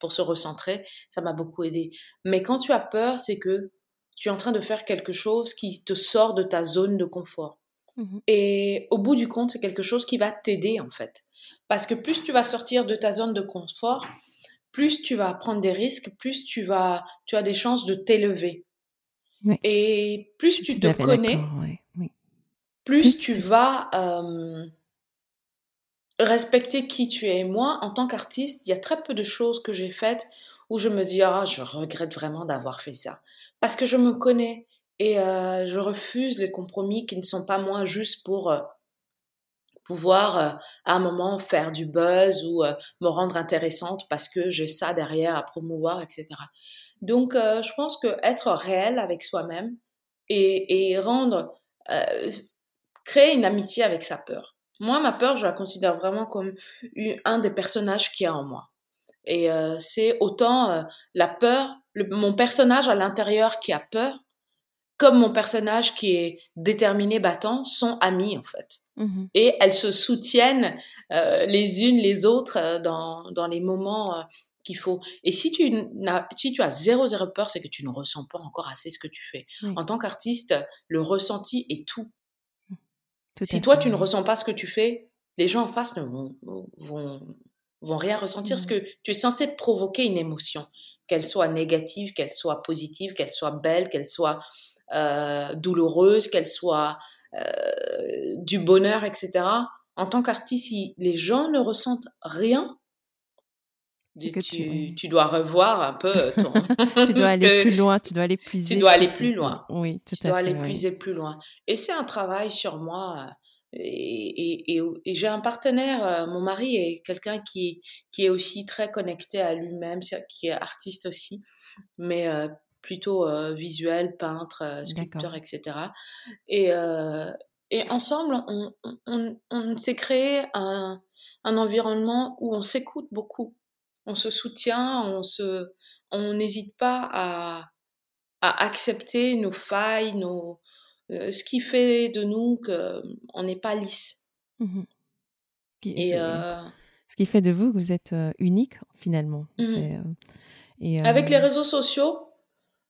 pour se recentrer, ça m'a beaucoup aidé. Mais quand tu as peur, c'est que tu es en train de faire quelque chose qui te sort de ta zone de confort. Mmh et au bout du compte, c'est quelque chose qui va t'aider en fait. Parce que plus tu vas sortir de ta zone de confort, plus tu vas prendre des risques, plus tu vas, tu as des chances de t'élever. Et plus tu te connais, plus, tu, vas euh, respecter qui tu es. Moi, en tant qu'artiste, il y a très peu de choses que j'ai faites où je me dis ah je regrette vraiment d'avoir fait ça parce que je me connais et euh, je refuse les compromis qui ne sont pas moins juste pour euh, pouvoir euh, à un moment faire du buzz ou me rendre intéressante parce que j'ai ça derrière à promouvoir, etc. Donc, je pense que être réel avec soi-même et, et, rendre, créer une amitié avec sa peur. Moi, ma peur, je la considère vraiment comme un des personnages qu'il y a en moi. Et c'est autant la peur, mon personnage à l'intérieur qui a peur, comme mon personnage qui est déterminé battant, sont amis en fait. Mmh et elles se soutiennent euh, les unes les autres euh, dans, dans les moments euh, qu'il faut. Et si tu, as, si tu as zéro, zéro peur, c'est que tu ne ressens pas encore assez ce que tu fais. En tant qu'artiste, le ressenti est tout. si toi, tu ne ressens pas ce que tu fais, les gens en face ne vont, vont, vont rien ressentir. Parce que tu es censé provoquer une émotion, qu'elle soit négative, qu'elle soit positive, qu'elle soit belle, qu'elle soit euh, douloureuse, qu'elle soit euh, du bonheur, etc. En tant qu'artiste, si les gens ne ressentent rien, tu, tu, dois revoir un peu ton... tu dois aller plus loin, tu dois aller plus Tu dois aller plus loin. Oui, tout tu dois aller puiser plus loin. Et c'est un travail sur moi. Et, et, et, j'ai un partenaire, euh, mon mari est quelqu'un qui, qui est aussi très connecté à lui-même, qui est artiste aussi, mais euh, plutôt euh, visuel, peintre, sculpteur, etc. Et, euh, et ensemble, on, on, on s'est créé un, un environnement où on s'écoute beaucoup, on se soutient, on se, on n'hésite pas à, à accepter nos failles, nos, ce qui fait de nous qu'on n'est pas lisse. Mmh et ce qui fait de vous que vous êtes unique finalement. Mmh et Avec les réseaux sociaux,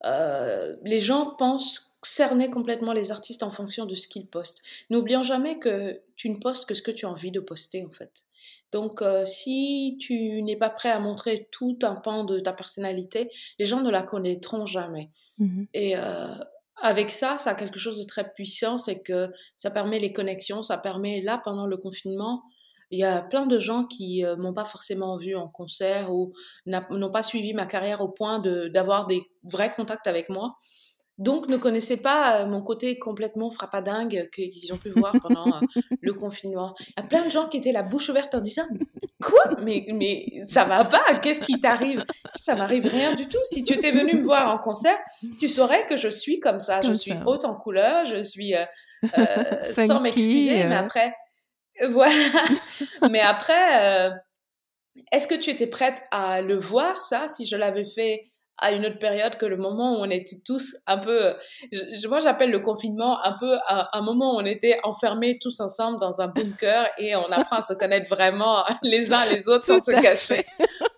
euh, les gens pensent cerner complètement les artistes en fonction de ce qu'ils postent. N'oublions jamais que tu ne postes que ce que tu as envie de poster en fait. Donc euh, si tu n'es pas prêt à montrer tout un pan de ta personnalité, les gens ne la connaîtront jamais. Mmh Et euh, avec ça, ça a quelque chose de très puissant, c'est que ça permet les connexions, ça permet là pendant le confinement, il y a plein de gens qui euh, m'ont pas forcément vu en concert ou n'ont pas suivi ma carrière au point d'avoir des vrais contacts avec moi. Donc ne connaissaient pas mon côté complètement frappadingue qu'ils ont pu voir pendant le confinement. Il y a plein de gens qui étaient la bouche ouverte en disant Quoi? Mais, mais ça va pas? Qu'est-ce qui t'arrive Ça m'arrive rien du tout. Si tu étais venu me voir en concert, tu saurais que je suis comme ça. je suis haute en couleur, je suis euh, euh, sans m'excuser, mais après, voilà. mais après, euh, est-ce que tu étais prête à le voir ça si je l'avais fait à une autre période que le moment où on était tous un peu, je, moi j'appelle le confinement un peu un, moment où on était enfermés tous ensemble dans un bunker et on apprend à se connaître vraiment les uns les autres sans se cacher.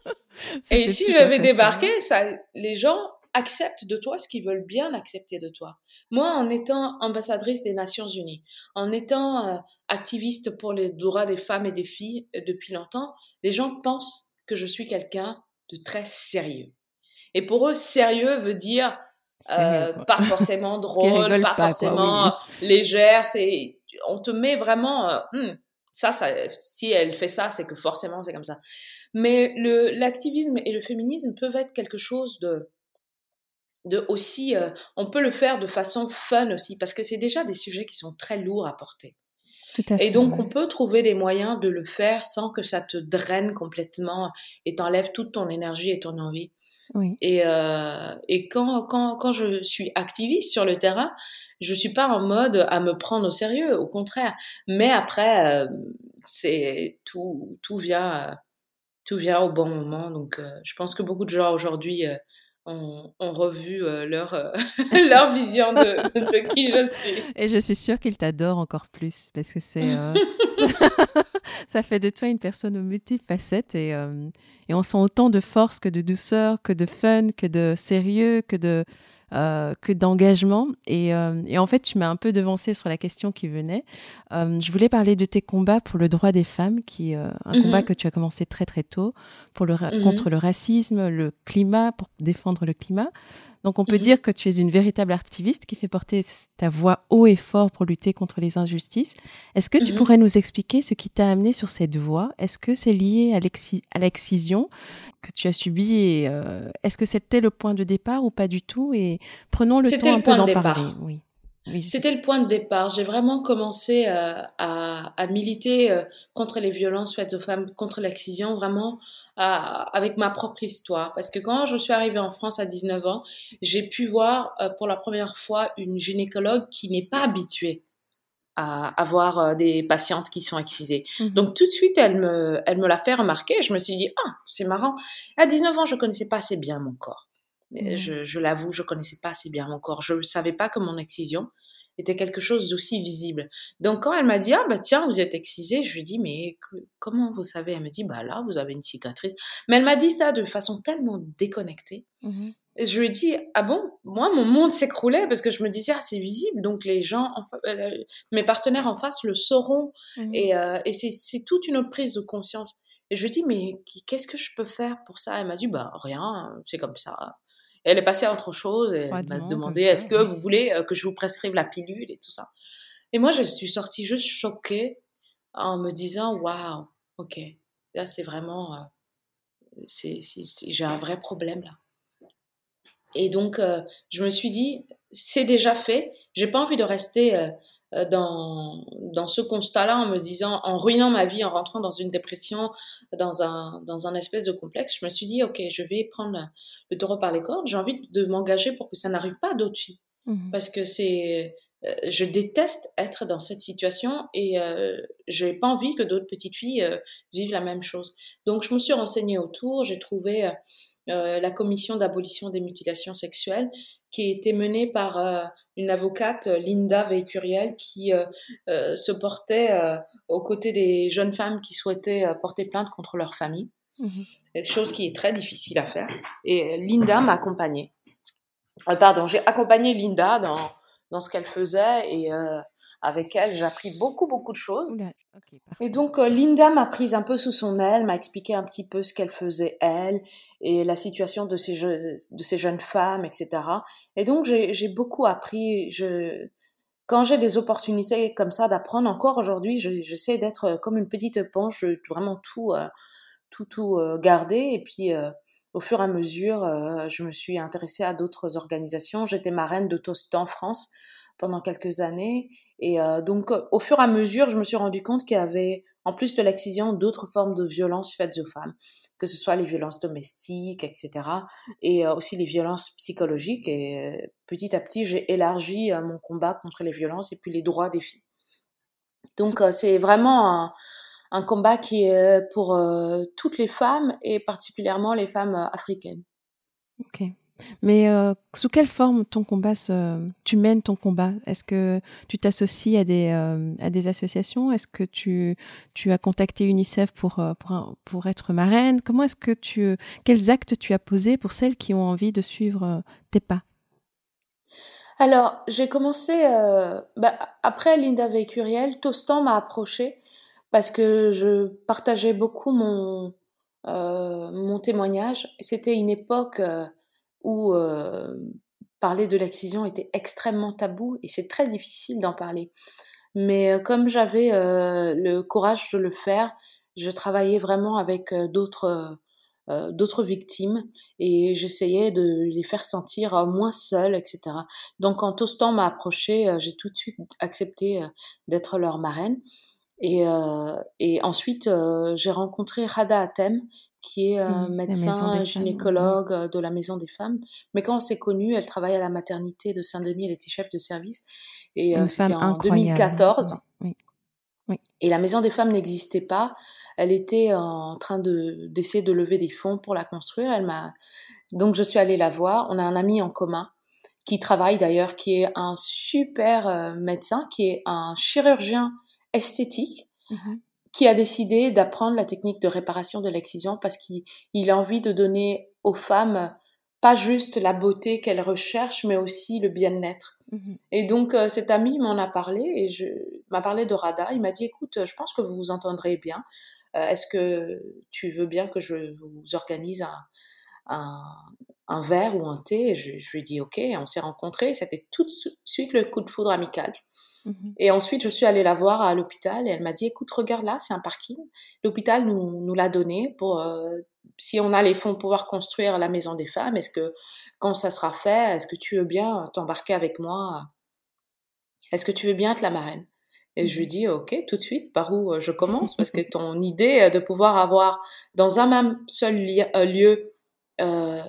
et si j'avais débarqué, ça, les gens acceptent de toi ce qu'ils veulent bien accepter de toi. Moi, en étant ambassadrice des Nations Unies, en étant euh, activiste pour les droits des femmes et des filles euh, depuis longtemps, les gens pensent que je suis quelqu'un de très sérieux. Et pour eux, sérieux veut dire euh, pas forcément drôle, pas, forcément légère. C'est, on te met vraiment, euh, hmm, ça, ça, si elle fait ça, c'est que forcément c'est comme ça. Mais le, l'activisme et le féminisme peuvent être quelque chose de, de aussi, euh, on peut le faire de façon fun aussi, parce que c'est déjà des sujets qui sont très lourds à porter. et donc, on peut trouver des moyens de le faire sans que ça te draine complètement et t'enlève toute ton énergie et ton envie. Et, euh, et quand, quand, quand je suis activiste sur le terrain, je suis pas en mode à me prendre au sérieux, au contraire. Mais après, euh, c'est tout, tout vient, tout vient au bon moment. Donc, euh, je pense que beaucoup de gens aujourd'hui euh, ont, ont, revu leur, leur vision de, de, qui je suis. Et je suis sûre qu'ils t'adorent encore plus parce que c'est ça fait de toi une personne aux multiples facettes et, euh, et, on sent autant de force que de douceur, que de fun, que de sérieux, que de euh, que d'engagement. Et, euh, et, en fait, tu m'as un peu devancé sur la question qui venait. je voulais parler de tes combats pour le droit des femmes, qui un mm-hmm. combat que tu as commencé très très tôt pour le mm-hmm. contre le racisme, le climat, pour défendre le climat. Donc on peut mhm. dire que tu es une véritable activiste qui fait porter ta voix haut et fort pour lutter contre les injustices. Est-ce que tu mhm. pourrais nous expliquer ce qui t'a amené sur cette voie? Est-ce que c'est lié à l'excision? Que tu as subie et euh, est-ce que c'était le point de départ ou pas du tout? Et prenons le temps un peu d'en parler. Oui. C'était le point de départ. J'ai vraiment commencé euh, à, à, militer euh, contre les violences faites aux femmes, contre l'excision, vraiment avec ma propre histoire. Parce que quand je suis arrivée en France à 19 ans, j'ai pu voir pour la première fois une gynécologue qui n'est pas habituée à avoir des patientes qui sont excisées. Mhm. Donc tout de suite, elle me, elle me l'a fait remarquer. Je me suis dit, ah, c'est marrant. À 19 ans, je connaissais pas assez bien mon corps. Mmh. Je, je l'avoue, je connaissais pas assez bien mon corps. Je ne savais pas que mon excision était quelque chose d'aussi visible. Donc quand elle m'a dit ah bah tiens vous êtes excisée, je lui dis mais comment vous savez? Elle me dit bah là vous avez une cicatrice. Mais elle m'a dit ça de façon tellement déconnectée. Mmh et je lui ai dit ah bon? Moi mon monde s'écroulait parce que je me disais ah c'est visible donc les gens euh, mes partenaires en face le sauront mmh et, euh, et c'est toute une autre prise de conscience. Et je lui ai dit mais qu'est-ce que je peux faire pour ça Elle m'a dit bah rien c'est comme ça elle est passée à autre chose. Et elle m'a demandé est-ce que vous voulez euh, que je vous prescrive la pilule et tout ça. Et moi, je suis sortie juste choquée en me disant waouh, ok, là c'est vraiment, c'est, j'ai un vrai problème là. Et donc, euh, je me suis dit, c'est déjà fait. J'ai pas envie de rester euh, dans, dans ce constat-là en me disant, en ruinant ma vie, en rentrant dans une dépression, dans un, dans un espèce de complexe, je me suis dit, OK, je vais prendre le taureau par les cordes, j'ai envie de m'engager pour que ça n'arrive pas à d'autres filles. Mmh. Parce que c'est, euh, je déteste être dans cette situation et euh, je n'ai pas envie que d'autres petites filles euh, vivent la même chose. Donc je me suis renseignée autour, j'ai trouvé euh, la commission d'abolition des mutilations sexuelles qui été menée par euh, une avocate, Linda Veicuriel, qui euh, se portait aux côtés des jeunes femmes qui souhaitaient porter plainte contre leur famille. Mmh chose qui est très difficile à faire. Et Linda m'a accompagnée. pardon, j'ai accompagné Linda dans, dans ce qu'elle faisait et avec elle, j'ai appris beaucoup, beaucoup de choses. et donc, euh, Linda m'a prise un peu sous son aile, m'a expliqué un petit peu ce qu'elle faisait, elle, et la situation de ces, de ces jeunes femmes, etc. Et donc, j'ai beaucoup appris. Je, quand j'ai des opportunités comme ça d'apprendre, encore aujourd'hui, j'essaie d'être comme une petite éponge, vraiment tout, euh, tout, tout euh, garder. Et puis, au fur et à mesure, je me suis intéressée à d'autres organisations. J'étais marraine de Tostan France pendant quelques années. Et donc, au fur et à mesure, je me suis rendu compte qu'il y avait, en plus de l'excision, d'autres formes de violences faites aux femmes, que ce soit les violences domestiques, etc., et aussi les violences psychologiques. Et petit à petit, j'ai élargi mon combat contre les violences et puis les droits des filles. Donc, c'est vraiment un un combat qui est pour euh, toutes les femmes et particulièrement les femmes euh, africaines. Ok. Mais euh, sous quelle forme ton combat tu mènes ton combat? Est-ce que tu t'associes à des à des associations? Est-ce que tu tu as contacté UNICEF pour pour pour être marraine? Comment est-ce que tu quels actes tu as posés pour celles qui ont envie de suivre tes pas? Alors, j'ai commencé bah, après Linda Vécuriel, Tostan m'a approché parce que je partageais beaucoup mon, euh, mon témoignage. C'était une époque euh, euh, parler de l'excision était extrêmement tabou et c'est très difficile d'en parler. Mais comme j'avais le courage de le faire, je travaillais vraiment avec d'autres d'autres victimes et j'essayais de les faire sentir moins seules, etc. Donc quand Tostan m'a approché, j'ai tout de suite accepté d'être leur marraine. Et, euh, et ensuite, euh, j'ai rencontré Rada Atem, qui est un médecin gynécologue euh, de la Maison des Femmes. Mais quand on s'est connus, elle travaillait à la maternité de Saint-Denis, elle était chef de service. Et euh, c'était en 2014. Oui. Oui. Et la Maison des Femmes n'existait pas. Elle était en train de d'essayer de lever des fonds pour la construire. Elle m'a donc je suis allée la voir. On a un ami en commun qui travaille d'ailleurs, qui est un super euh, médecin, qui est un chirurgien esthétique mmh qui a décidé d'apprendre la technique de réparation de l'excision parce qu'il a envie de donner aux femmes pas juste la beauté qu'elles recherchent, mais aussi le bien-être. Mmh et donc euh, cet ami m'en a parlé et je m'a parlé de Rada. Il m'a dit écoute, je pense que vous vous entendrez bien. Euh, est-ce que tu veux bien que je vous organise un, un, un verre ou un thé et je, je lui ai dit ok. on s'est rencontrés. C'était tout de suite le coup de foudre amical. Mhm. Et ensuite, je suis allée la voir à l'hôpital et elle m'a dit, écoute, regarde là, c'est un parking. L'hôpital nous, nous l'a donné pour, euh, si on a les fonds, pouvoir construire la maison des femmes. Est-ce que, quand ça sera fait, est-ce que tu veux bien t'embarquer avec moi? Est-ce que tu veux bien être la marraine? Et je lui mhm. dis, OK, tout de suite, par où euh, je commence? Parce que ton idée de pouvoir avoir dans un même seul euh, lieu euh,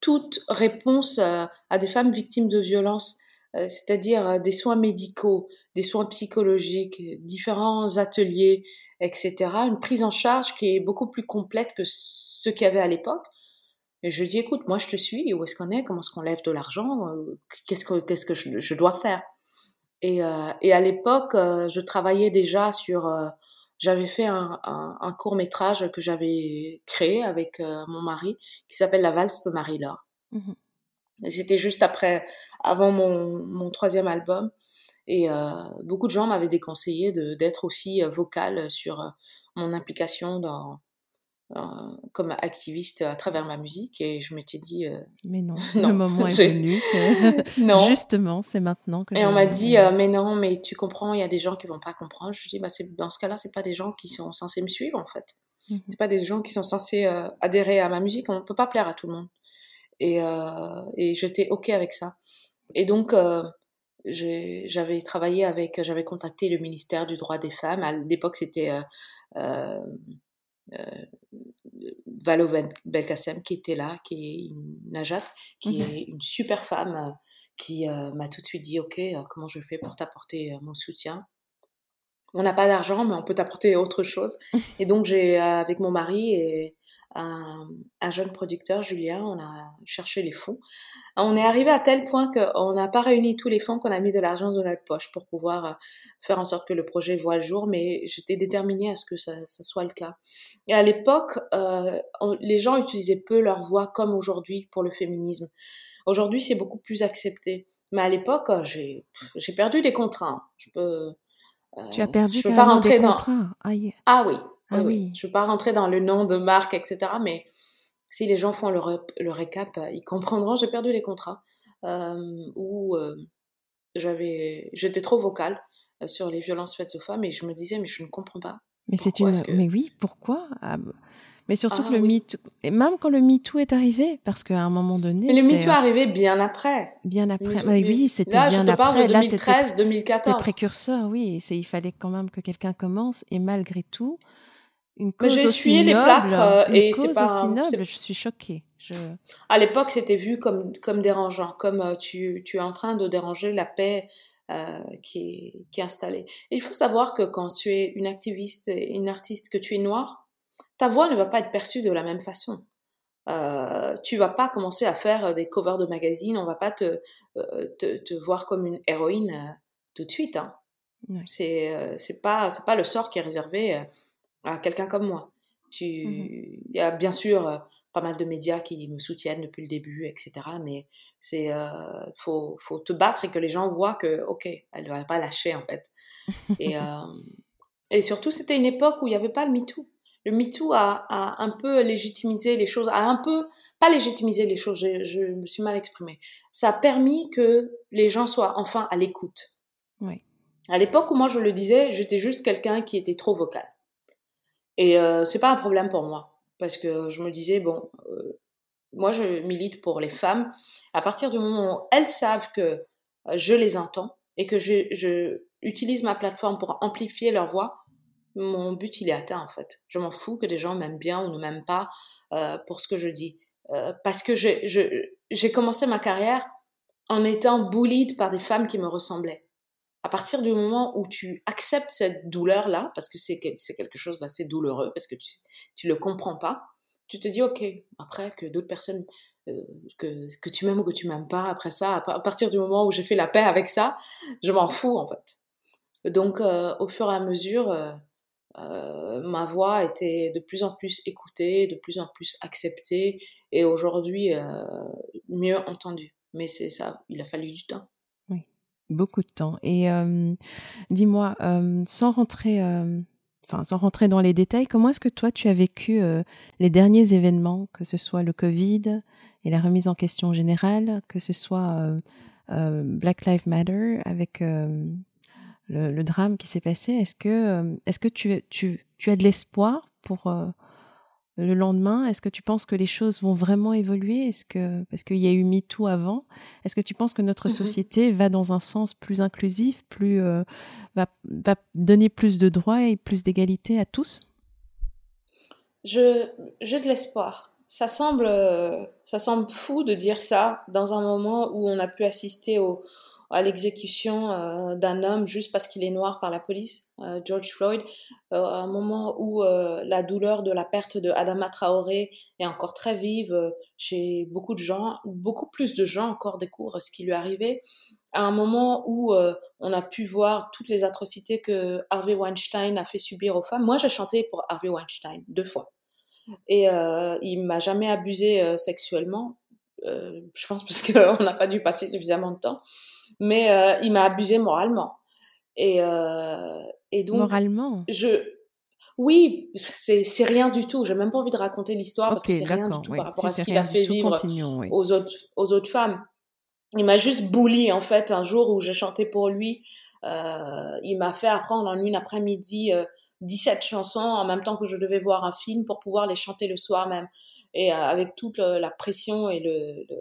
toute réponse à des femmes victimes de violences euh, c'est-à-dire euh, des soins médicaux, des soins psychologiques, différents ateliers, etc. Une prise en charge qui est beaucoup plus complète que ce qu'il y avait à l'époque. Et je dis, écoute, moi je te suis, où est-ce qu'on est, comment est-ce qu'on lève de l'argent, euh, qu'est-ce que, qu'est-ce que je, dois faire? Et, et à l'époque, je travaillais déjà sur, j'avais fait un, un, court métrage que j'avais créé avec mon mari, qui s'appelle La valse de Marie-Laure. Mmh c'était juste après avant mon, mon troisième album. Et euh, beaucoup de gens m'avaient déconseillé d'être aussi euh, vocale sur euh, mon implication dans, euh, comme activiste à travers ma musique. Et je m'étais dit... Euh, mais non, non, le moment est venu. non. Justement, c'est maintenant que Et on m'a dit, mais non, mais tu comprends, il y a des gens qui vont pas comprendre. Je dis, bah, dans ce cas-là, c'est pas des gens qui sont censés me suivre, en fait. Ce mmh C'est pas des gens qui sont censés adhérer à ma musique. On peut pas plaire à tout le monde. Et, et j'étais OK avec ça. Et donc, euh, j'avais travaillé avec, j'avais contacté le ministère du droit des femmes. À l'époque, c'était euh, euh, euh Valo Belkacem qui était là, qui est une Najat, qui mhm. est une super femme, euh, qui m'a tout de suite dit, OK, comment je fais pour t'apporter mon soutien? On n'a pas d'argent, mais on peut t'apporter autre chose. Et donc, j'ai, avec mon mari et un, un, jeune producteur, Julien, on a cherché les fonds. On est arrivé à tel point qu'on n'a pas réuni tous les fonds, qu'on a mis de l'argent dans notre poche pour pouvoir euh, faire en sorte que le projet voit le jour, mais j'étais déterminée à ce que ça, ça, soit le cas. Et à l'époque, euh, les gens utilisaient peu leur voix comme aujourd'hui pour le féminisme. Aujourd'hui, c'est beaucoup plus accepté. Mais à l'époque, euh, j'ai perdu des contrats. Je peux... Euh, tu as perdu je peux pas rentrer des dans... contrats. Ah oui, ah oui. Je veux pas rentrer dans le nom de marque, etc. Mais si les gens font le, le récap, euh, ils comprendront. J'ai perdu les contrats euh, où euh, j'avais, j'étais trop vocale euh, sur les violences faites aux femmes et je me disais mais je ne comprends pas. Mais c'est une, mais oui, pourquoi? Ah, Mais surtout que ah le MeToo, et même quand le MeToo est arrivé, parce qu'à un moment donné. Mais le MeToo est arrivé bien après. Bien après. oui, c'était bien après. Là, je te parle de 2013, 2014. C'était précurseur, oui. Il fallait quand même que quelqu'un commence, et malgré tout, une cause Mais j'ai essuyé les plâtres, euh, et c'est pas. Aussi noble, je suis choquée. Je... À l'époque, c'était vu comme, comme dérangeant, comme euh, tu, tu es en train de déranger la paix euh, qui, est, qui est installée. Et il faut savoir que quand tu es une activiste, une artiste, que tu es noire, ta voix ne va pas être perçue de la même façon. Euh, tu vas pas commencer à faire des covers de magazines, on va pas te, te, te voir comme une héroïne euh, tout de suite. Hein. C'est euh, c'est pas c'est pas le sort qui est réservé à quelqu'un comme moi. Tu mm-hmm. il y a bien sûr pas mal de médias qui me soutiennent depuis le début, etc. Mais c'est faut faut te battre et que les gens voient que ok elle va pas lâcher en fait. et et surtout c'était une époque où il y avait pas le MeToo le MeToo a, a, un peu légitimisé les choses, a un peu, pas légitimisé les choses, je, me suis mal exprimée. Ça a permis que les gens soient enfin à l'écoute. Oui. À l'époque où moi je le disais, j'étais juste quelqu'un qui était trop vocal. Et euh, c'est pas un problème pour moi, parce que je me disais, bon, euh, moi je milite pour les femmes. À partir du moment où elles savent que euh, je les entends et que je, je utilise ma plateforme pour amplifier leur voix, mon but il est atteint en fait. Je m'en fous que des gens m'aiment bien ou ne m'aiment pas euh, pour ce que je dis. Euh, parce que j'ai commencé ma carrière en étant bullied par des femmes qui me ressemblaient. À partir du moment où tu acceptes cette douleur-là, parce que c'est quelque chose d'assez douloureux, parce que tu tu le comprends pas, tu te dis ok, après que d'autres personnes euh, que, que tu m'aimes ou que tu m'aimes pas, après ça, à partir du moment où j'ai fait la paix avec ça, je m'en fous en fait. Donc au fur et à mesure, euh, ma voix était de plus en plus écoutée, de plus en plus acceptée et aujourd'hui euh, mieux entendue. Mais c'est ça, il a fallu du temps. Beaucoup de temps. Et euh, dis-moi, sans rentrer, enfin sans rentrer dans les détails, comment est-ce que toi tu as vécu les derniers événements, que ce soit le Covid et la remise en question générale, que ce soit Black Lives Matter avec le, drame qui s'est passé, est-ce que, euh, est-ce que tu, tu, tu as de l'espoir pour euh, le lendemain Est-ce que tu penses que les choses vont vraiment évoluer? Est-ce que parce qu'il y a eu MeToo avant, est-ce que tu penses que notre mmh société va dans un sens plus inclusif, plus euh, va, va, donner plus de droits et plus d'égalité à tous? Je j'ai de l'espoir. Ça semble ça semble fou de dire ça dans un moment où on a pu assister au à l'exécution euh, d'un homme juste parce qu'il est noir par la police, euh, George Floyd, euh, à un moment où la douleur de la perte de Adama Traoré est encore très vive chez beaucoup de gens, beaucoup plus de gens encore découvrent ce qui lui arrivait, à un moment où on a pu voir toutes les atrocités que Harvey Weinstein a fait subir aux femmes. Moi, j'ai chanté pour Harvey Weinstein deux fois. Et euh, il m'a jamais abusé sexuellement. je pense parce qu'on n'a pas dû passer suffisamment de temps mais euh, il m'a abusé moralement. Et, euh, et donc. Moralement? Je. Oui, c'est c'est rien du tout. J'ai même pas envie de raconter l'histoire parce que c'est rien du tout par rapport à ce qu'il a fait vivre aux autres aux autres femmes. Il m'a juste bully en fait un jour où j'ai chanté pour lui. Euh, il m'a fait apprendre en une après-midi euh, 17 chansons en même temps que je devais voir un film pour pouvoir les chanter le soir même. Et euh, avec toute la pression et le, le,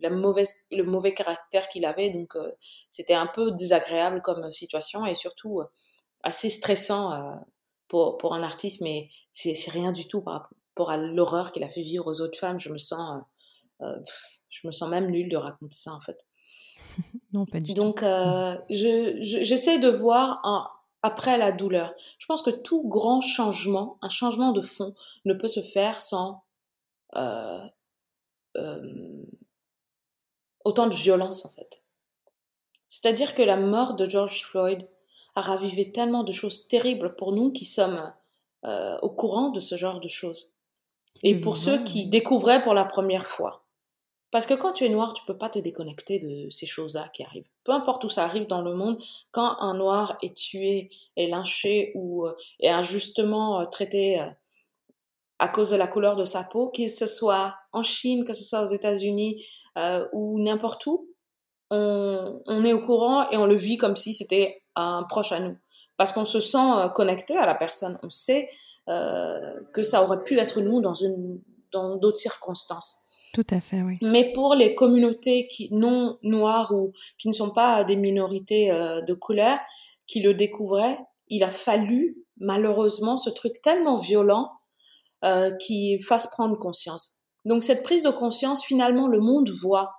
la mauvaise, le mauvais caractère qu'il avait. Donc, euh, c'était un peu désagréable comme situation et surtout euh, assez stressant euh, pour, pour un artiste, mais c'est rien du tout par rapport à l'horreur qu'il a fait vivre aux autres femmes. Je me sens, je me sens même nulle de raconter ça en fait. non, pas du Donc, j'essaie je, de voir un, après la douleur. Je pense que tout grand changement, un changement de fond, ne peut se faire sans euh, euh, autant de violence en fait. C'est-à-dire que la mort de George Floyd a ravivé tellement de choses terribles pour nous qui sommes euh, au courant de ce genre de choses. Et pour ceux qui découvraient pour la première fois. Parce que quand tu es noir, tu peux pas te déconnecter de ces choses-là qui arrivent. Peu importe où ça arrive dans le monde, quand un noir est tué, est lynché ou euh, est injustement euh, traité à cause de la couleur de sa peau, que ce soit en Chine, que ce soit aux États-Unis, euh, ou n'importe où, on, on, est au courant et on le vit comme si c'était un proche à nous. Parce qu'on se sent euh, connecté à la personne. On sait que ça aurait pu être nous dans une dans d'autres circonstances. Tout à fait, oui. Mais pour les communautés qui non noires ou qui ne sont pas des minorités de couleur, qui le découvraient, il a fallu malheureusement ce truc tellement violent euh, qui fasse prendre conscience. Donc cette prise de conscience, finalement, le monde voit,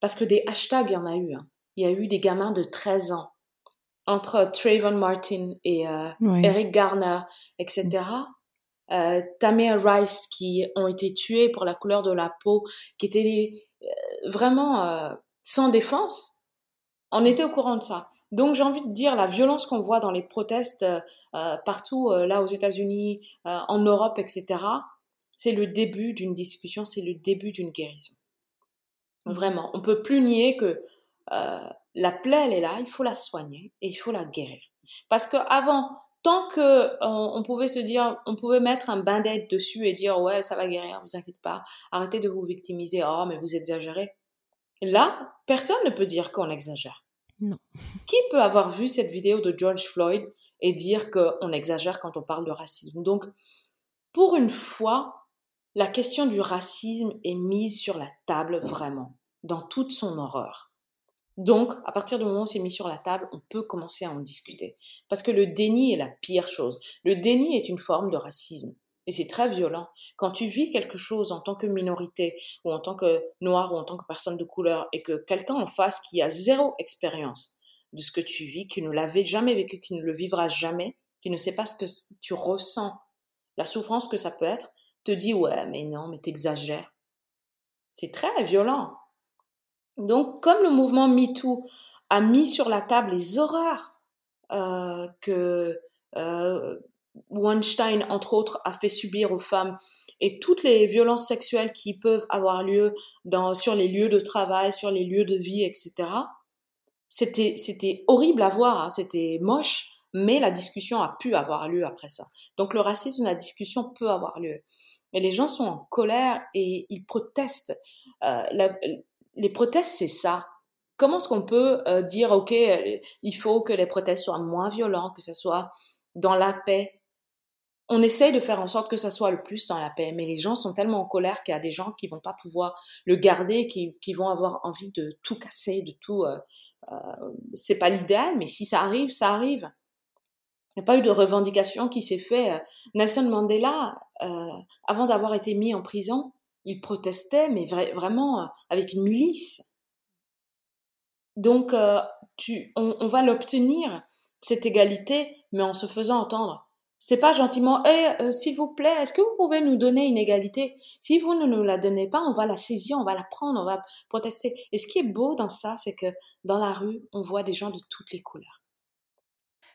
parce que des hashtags, il y en a eu. Hein. Il y a eu des gamins de 13 ans, entre Trayvon Martin et euh, Eric Garner, etc. Euh, Tamir Rice, qui ont été tués pour la couleur de la peau, qui étaient euh, vraiment euh, sans défense. On était au courant de ça. Donc j'ai envie de dire la violence qu'on voit dans les protestes euh, partout euh, là aux États-Unis, en Europe, etc. C'est le début d'une discussion, c'est le début d'une guérison. Mmh. Vraiment, on peut plus nier que la plaie elle est là, il faut la soigner et il faut la guérir. Parce que avant, tant que on, pouvait se dire, on pouvait mettre un band-aid dessus et dire ouais ça va guérir, vous inquiétez pas, arrêtez de vous victimiser, oh mais vous exagérez. Là, personne ne peut dire qu'on exagère. Non. Qui peut avoir vu cette vidéo de George Floyd et dire qu'on exagère quand on parle de racisme? Donc, pour une fois, la question du racisme est mise sur la table vraiment, dans toute son horreur. Donc, à partir du moment où c'est mis sur la table, on peut commencer à en discuter. Parce que le déni est la pire chose. Le déni est une forme de racisme. Et c'est très violent. Quand tu vis quelque chose en tant que minorité, ou en tant que noir, ou en tant que personne de couleur, et que quelqu'un en face qui a zéro expérience de ce que tu vis, qui ne l'avait jamais vécu, qui ne le vivra jamais, qui ne sait pas ce que tu ressens, la souffrance que ça peut être, te dit ouais, mais non, mais t'exagères. C'est très violent. Donc, comme le mouvement MeToo a mis sur la table les horreurs euh, que euh, Weinstein, entre autres, a fait subir aux femmes et toutes les violences sexuelles qui peuvent avoir lieu dans, sur les lieux de travail, sur les lieux de vie, etc. C'était, c'était horrible à voir, hein, c'était moche, mais la discussion a pu avoir lieu après ça. Donc le racisme, la discussion peut avoir lieu. Mais les gens sont en colère et ils protestent. Euh, les protestes, c'est ça. Comment est-ce qu'on peut euh, dire, OK, il faut que les protestes soient moins violents, que ce soit dans la paix, on essaye de faire en sorte que ça soit le plus dans la paix, mais les gens sont tellement en colère qu'il y a des gens qui vont pas pouvoir le garder, qui, qui vont avoir envie de tout casser, de tout. Euh, euh, c'est pas l'idéal, mais si ça arrive, ça arrive. N'y a pas eu de revendication qui s'est fait. Euh, Nelson Mandela, euh, avant d'avoir été mis en prison, il protestait, mais vraiment avec une milice. Donc, tu, on, va l'obtenir cette égalité, mais en se faisant entendre. C'est pas gentiment, eh, euh, s'il vous plaît, est-ce que vous pouvez nous donner une égalité? Si vous ne nous la donnez pas, on va la saisir, on va la prendre, on va protester. Et ce qui est beau dans ça, c'est que dans la rue, on voit des gens de toutes les couleurs.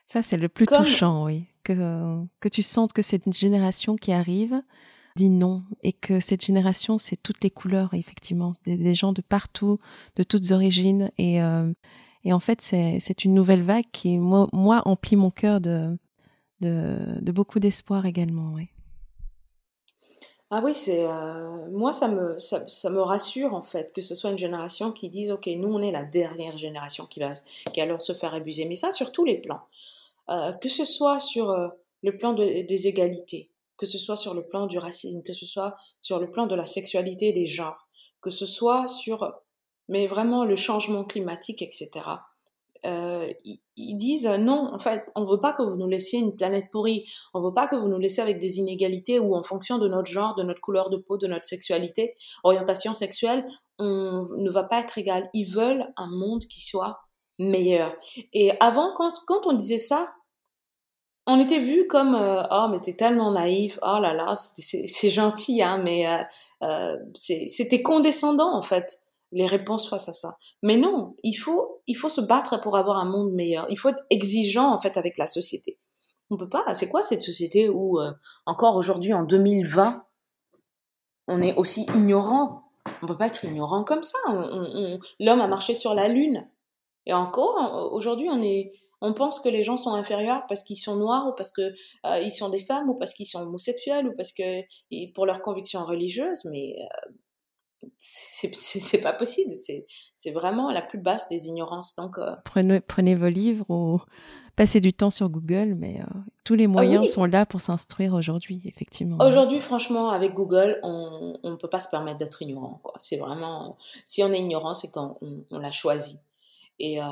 Ça, c'est le plus touchant, oui. Que, que tu sentes que cette génération qui arrive dit non et que cette génération, c'est toutes les couleurs, effectivement. Des, gens de partout, de toutes origines. Et, euh, et en fait, c'est une nouvelle vague qui, moi, moi emplit mon cœur de de, beaucoup d'espoir également. Oui. Ah oui, c'est euh, moi ça me ça, me rassure en fait que ce soit une génération qui dise ok nous on est la dernière génération qui va qui alors se faire abuser mais ça sur tous les plans euh, que ce soit sur euh, le plan des égalités que ce soit sur le plan du racisme que ce soit sur le plan de la sexualité des genres que ce soit sur mais vraiment le changement climatique etc euh, ils, disent non, en fait, on veut pas que vous nous laissiez une planète pourrie, on veut pas que vous nous laissiez avec des inégalités où en fonction de notre genre, de notre couleur de peau, de notre sexualité, orientation sexuelle, on ne va pas être égal. Ils veulent un monde qui soit meilleur. Et avant, quand, quand on disait ça, on était vu comme oh mais t'es tellement naïf, oh là là, c'est gentil hein, mais euh, euh, c'était condescendant en fait les réponses face à ça. Mais non, il faut, il faut se battre pour avoir un monde meilleur. Il faut être exigeant en fait avec la société. On peut pas. C'est quoi cette société où encore aujourd'hui en 2020, on est aussi ignorant? On peut pas être ignorant comme ça. L'homme a marché sur la lune. Et encore aujourd'hui, on est, on pense que les gens sont inférieurs parce qu'ils sont noirs ou parce que euh, ils sont des femmes ou parce qu'ils sont homosexuels ou parce que pour leurs convictions religieuses. Mais euh, c'est pas possible. C'est vraiment la plus basse des ignorances. Donc, euh, prenez, prenez vos livres ou passez du temps sur Google, mais euh, tous les moyens ah sont là pour s'instruire aujourd'hui, effectivement. Aujourd'hui, franchement, avec Google, on ne peut pas se permettre d'être ignorant. C'est vraiment, si on est ignorant, c'est quand on l'a choisi. Et euh,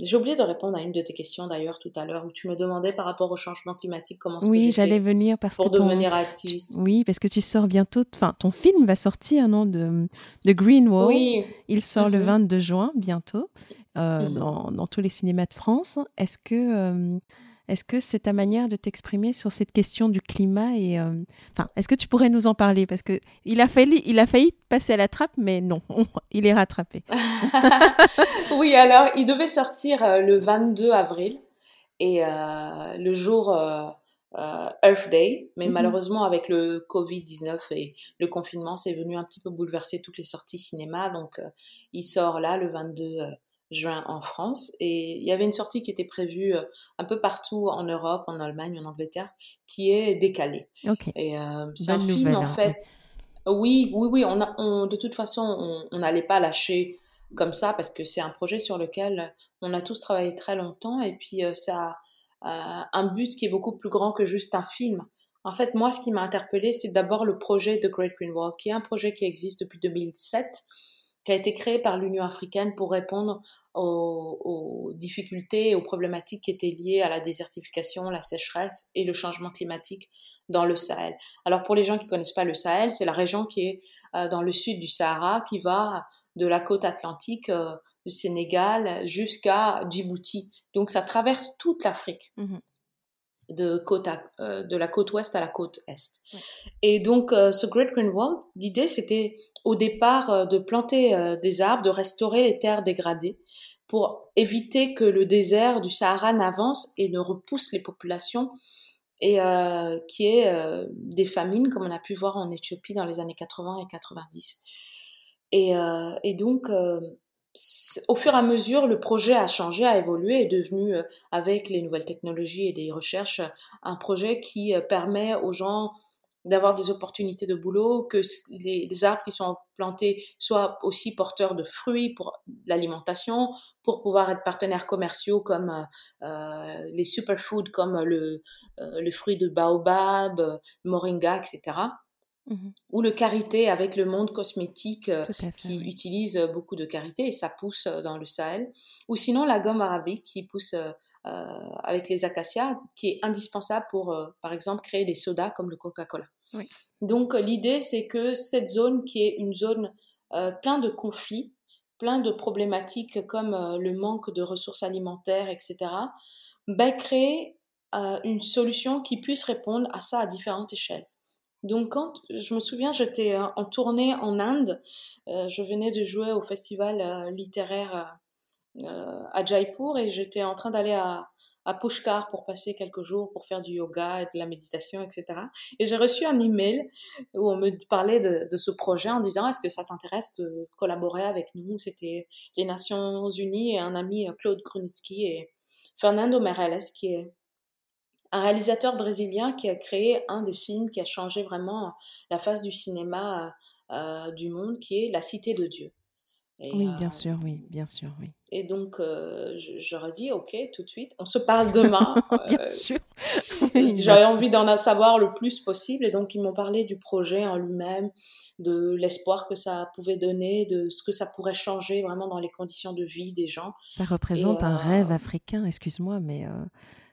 j'ai oublié de répondre à une de tes questions d'ailleurs tout à l'heure où tu me demandais par rapport au changement climatique comment Oui, j'allais venir parce pour que devenir activiste. Oui, parce que tu sors bientôt, enfin ton film va sortir non de de Green Wall. Oui. Il sort le 22 mhm. juin bientôt euh, mhm. dans, dans, tous les cinémas de France. Est-ce que euh, est-ce que c'est ta manière de t'exprimer sur cette question du climat et euh, enfin, est-ce que tu pourrais nous en parler? Parce que il a failli, il a failli passer à la trappe, mais non, il est rattrapé. oui, alors il devait sortir euh, le 22 avril et euh, le jour Earth Day, mais mm-hmm. malheureusement avec le Covid 19 et le confinement, c'est venu un petit peu bouleverser toutes les sorties cinéma, donc il sort là le 22 juin en France. Et il y avait une sortie qui était prévue euh, un peu partout en Europe, en Allemagne, en Angleterre, qui est décalée. Et euh, c'est un film, en hein, fait. Oui, oui, oui. On, a, on de toute façon, on n'allait pas lâcher comme ça parce que c'est un projet sur lequel on a tous travaillé très longtemps et puis euh, ça a un but qui est beaucoup plus grand que juste un film. En fait, moi, ce qui m'a interpellé, c'est d'abord le projet de Great Green Wall, qui est un projet qui existe depuis 2007 qui a été créé par l'Union africaine pour répondre aux, difficultés et aux problématiques qui étaient liées à la désertification, la sécheresse et le changement climatique dans le Sahel. Alors pour les gens qui connaissent pas le Sahel, c'est la région qui est euh, dans le sud du Sahara, qui va de la côte atlantique euh, du Sénégal jusqu'à Djibouti. Donc ça traverse toute l'Afrique. Mmh de, côte euh, de la côte ouest à la côte est. Et donc, ce Great Green Wall, l'idée, c'était au départ euh, de planter euh, des arbres, de restaurer les terres dégradées pour éviter que le désert du Sahara n'avance et ne repousse les populations et euh, qui est euh, des famines comme on a pu voir en Éthiopie dans les années 80 et 90. Et, euh, et donc, au fur et à mesure, le projet a changé, a évolué, est devenu, avec les nouvelles technologies et des recherches, un projet qui permet aux gens d'avoir des opportunités de boulot, que les, arbres qui sont plantés soient aussi porteurs de fruits pour l'alimentation, pour pouvoir être partenaires commerciaux comme euh, euh les superfoods comme le, euh, le fruit de baobab, moringa, etc. Mmh ou le karité avec le monde cosmétique euh, qui utilise beaucoup de karité et ça pousse dans le Sahel. Ou sinon la gomme arabique qui pousse euh, avec les acacias, qui est indispensable pour, par exemple, créer des sodas comme le Coca-Cola. Donc l'idée, c'est que cette zone qui est une zone euh, plein de conflits, plein de problématiques comme euh, le manque de ressources alimentaires, etc., ben, créer euh, une solution qui puisse répondre à ça à différentes échelles. Donc quand je me souviens, j'étais en tournée en Inde, je venais de jouer au festival littéraire à Jaipur et j'étais en train d'aller à, Pushkar pour passer quelques jours pour faire du yoga et de la méditation, etc. Et j'ai reçu un email où on me parlait de, ce projet en disant est-ce que ça t'intéresse de collaborer avec nous? C'était les Nations Unies et un ami Claude Krunitzky et Fernando Meirelles qui est un réalisateur brésilien qui a créé un des films qui a changé vraiment la face du cinéma euh, du monde, qui est La Cité de Dieu oui, bien sûr, oui, bien sûr, oui. Et donc, euh, j'aurais dit, ok, tout de suite, on se parle demain. bien euh, sûr. J'avais envie d'en savoir le plus possible, et donc ils m'ont parlé du projet en lui-même, de l'espoir que ça pouvait donner, de ce que ça pourrait changer vraiment dans les conditions de vie des gens. Ça représente un rêve africain, excuse-moi, mais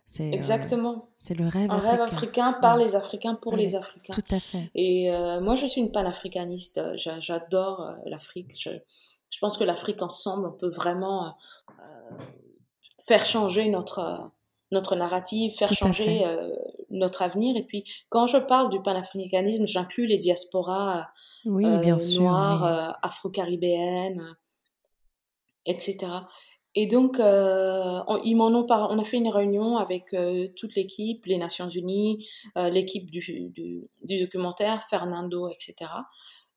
c'est exactement. c'est le rêve. Un africain. rêve africain par les Africains pour les Africains. Tout à fait. Et moi, je suis une panafricaniste. J'adore l'Afrique. Je je pense que l'Afrique ensemble, on peut vraiment euh, faire changer notre, notre narrative, faire changer euh, notre avenir. Et puis, quand je parle du panafricanisme, j'inclus les diasporas oui, euh, bien sûr, noires, afro-caribéennes, etc. Et donc, on, ils m'en ont on a fait une réunion avec toute l'équipe, les Nations Unies, l'équipe du, documentaire, Fernando, etc.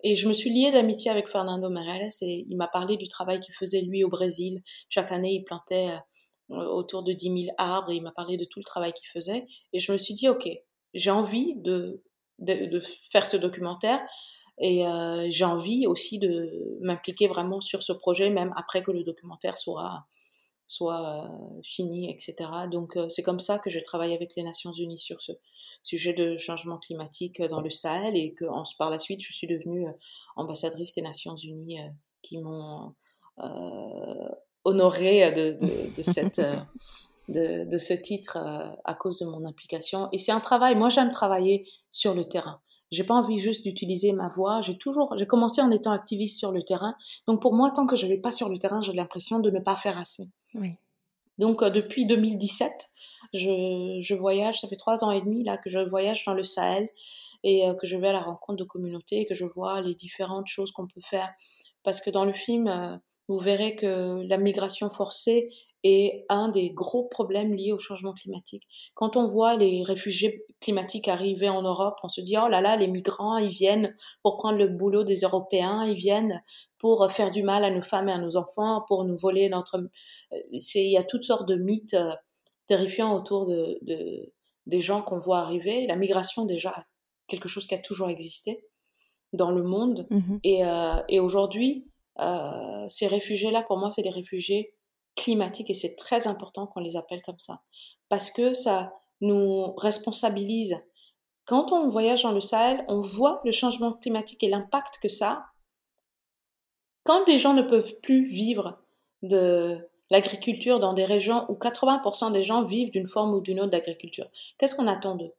Et je me suis liée d'amitié avec Fernando Meirelles et il m'a parlé du travail qu'il faisait lui au Brésil. Chaque année, il plantait euh, autour de 10 000 arbres et il m'a parlé de tout le travail qu'il faisait. Et je me suis dit, OK, j'ai envie de, faire ce documentaire. Et euh, j'ai envie aussi de m'impliquer vraiment sur ce projet, même après que le documentaire soit, soit euh, fini, etc. Donc c'est comme ça que je travaille avec les Nations Unies sur ce sujet de changement climatique dans le Sahel et que par la suite, je suis devenue ambassadrice des Nations Unies qui m'ont honorée de, cette... de, ce titre à cause de mon implication. Et c'est un travail, moi j'aime travailler sur le terrain. J'ai pas envie juste d'utiliser ma voix. J'ai toujours, j'ai commencé en étant activiste sur le terrain. Donc pour moi, tant que je vais pas sur le terrain, j'ai l'impression de ne pas faire assez. Oui. Donc euh, depuis 2017, je, je, voyage. Ça fait trois ans et demi là que je voyage dans le Sahel et euh, que je vais à la rencontre de communautés et que je vois les différentes choses qu'on peut faire. Parce que dans le film, euh, vous verrez que la migration forcée est un des gros problèmes liés au changement climatique. Quand on voit les réfugiés climatiques arriver en Europe, on se dit oh là là, les migrants, ils viennent pour prendre le boulot des Européens, ils viennent pour faire du mal à nos femmes et à nos enfants, pour nous voler notre. Euh, il y a toutes sortes de mythes euh, terrifiants autour de, de des gens qu'on voit arriver. La migration déjà quelque chose qui a toujours existé dans le monde mmh et, euh, et aujourd'hui euh, ces réfugiés-là, pour moi, c'est des réfugiés climatique et c'est très important qu'on les appelle comme ça parce que ça nous responsabilise. Quand on voyage dans le Sahel, on voit le changement climatique et l'impact que ça a. Quand des gens ne peuvent plus vivre de l'agriculture dans des régions où 80% des gens vivent d'une forme ou d'une autre d'agriculture, qu'est-ce qu'on attend d'eux?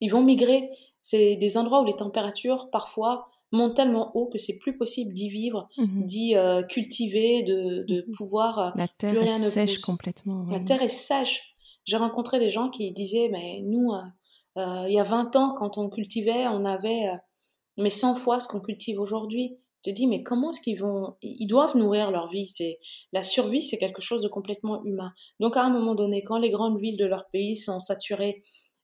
Ils vont migrer. C'est des endroits où les températures parfois monte tellement haut que c'est plus possible d'y vivre, mhm. d'y euh, cultiver, de, de mhm. pouvoir. Euh, la terre est sèche complètement. La terre est sèche. J'ai rencontré des gens qui disaient, mais nous, euh, il y a 20 ans, quand on cultivait, on avait mais 100 fois ce qu'on cultive aujourd'hui. Je te dis, mais comment est-ce qu'ils vont Ils doivent nourrir leur vie? C'est la survie, c'est quelque chose de complètement humain. Donc à un moment donné, quand les grandes villes de leur pays sont saturées,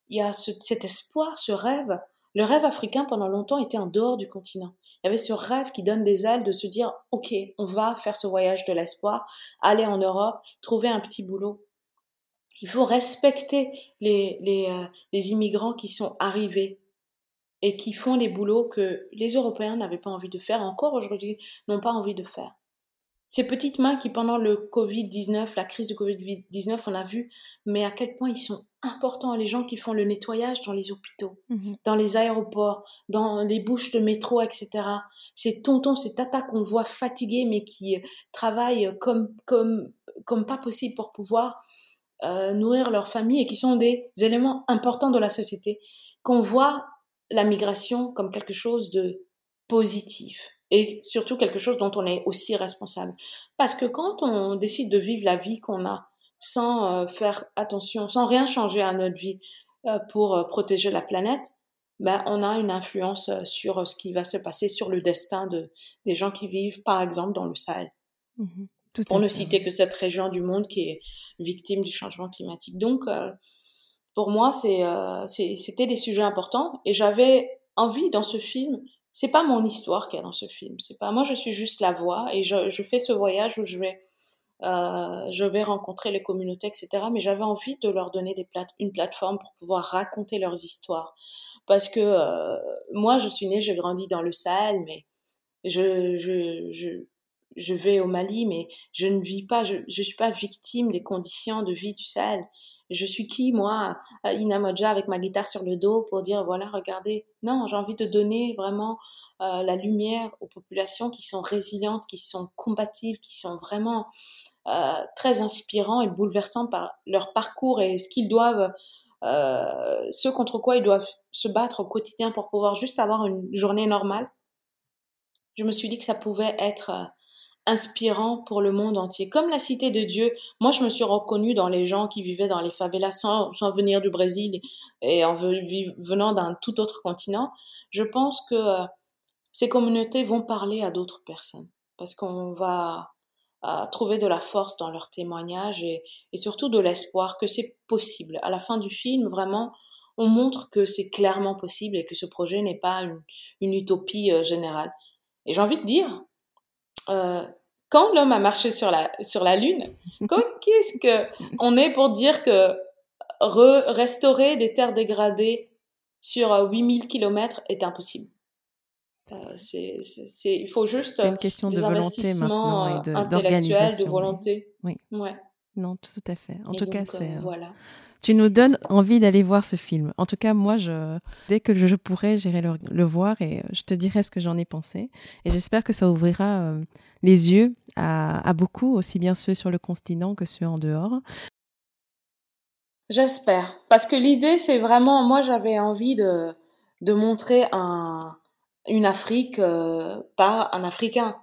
il y a cet espoir, ce rêve le rêve africain, pendant longtemps, était en dehors du continent. Il y avait ce rêve qui donne des ailes de se dire, OK, on va faire ce voyage de l'espoir, aller en Europe, trouver un petit boulot. Il faut respecter les, les, euh, les immigrants qui sont arrivés et qui font des boulots que les Européens n'avaient pas envie de faire, encore aujourd'hui n'ont pas envie de faire. Ces petites mains qui, pendant le Covid-19, la crise du Covid-19, on a vu, mais à quel point ils sont importants, les gens qui font le nettoyage dans les hôpitaux, mhm. dans les aéroports, dans les bouches de métro, etc. Ces tontons, ces tatas qu'on voit fatigués, mais qui euh, travaillent comme, comme, comme pas possible pour pouvoir euh, nourrir leur famille et qui sont des éléments importants de la société, qu'on voit la migration comme quelque chose de positif et surtout quelque chose dont on est aussi responsable. Parce que quand on décide de vivre la vie qu'on a sans euh, faire attention, sans rien changer à notre vie euh, pour euh, protéger la planète, ben, on a une influence sur ce qui va se passer sur le destin de, des gens qui vivent, par exemple, dans le Sahel. Mmh pour ne citer que cette région du monde qui est victime du changement climatique. Donc, pour moi, c'était des sujets importants et j'avais envie dans ce film c'est pas mon histoire qu'il y a dans ce film. C'est pas moi, je suis juste la voix et je, je fais ce voyage où je vais, euh, je vais rencontrer les communautés, etc. Mais j'avais envie de leur donner des plate une plateforme pour pouvoir raconter leurs histoires. Parce que euh, moi, je suis née, j'ai grandi dans le Sahel, mais je, je, je, je vais au Mali, mais je ne vis pas, je, je suis pas victime des conditions de vie du Sahel je suis qui, moi, Inamoja, avec ma guitare sur le dos, pour dire, voilà, regardez. Non, j'ai envie de donner vraiment euh, la lumière aux populations qui sont résilientes, qui sont combatives, qui sont vraiment euh, très inspirants et bouleversants par leur parcours et ce qu'ils doivent, euh, ce contre quoi ils doivent se battre au quotidien pour pouvoir juste avoir une journée normale. Je me suis dit que ça pouvait être inspirant pour le monde entier. Comme la cité de Dieu, moi je me suis reconnue dans les gens qui vivaient dans les favelas sans, venir du Brésil et en venant d'un tout autre continent. Je pense que euh, ces communautés vont parler à d'autres personnes parce qu'on va euh, trouver de la force dans leurs témoignages et, surtout de l'espoir que c'est possible. À la fin du film, vraiment, on montre que c'est clairement possible et que ce projet n'est pas une, utopie euh, générale. Et j'ai envie de dire, euh, quand l'homme a marché sur la, sur la Lune, qu'est-ce que on est pour dire que restaurer des terres dégradées sur 8000 euh, km est impossible? C'est, c'est, il faut juste c'est une question de volonté maintenant et de, d'organisation. de volonté. Oui. Ouais. Non, tout à fait. En tout donc, cas, c'est. voilà. Tu nous donnes envie d'aller voir ce film. En tout cas, moi, je, dès que je pourrai, j'irai le, le, voir et je te dirai ce que j'en ai pensé. Et j'espère que ça ouvrira euh, les yeux à, à, beaucoup, aussi bien ceux sur le continent que ceux en dehors. J'espère. Parce que l'idée, c'est vraiment, moi, j'avais envie de, de montrer un, une Afrique euh, par un Africain.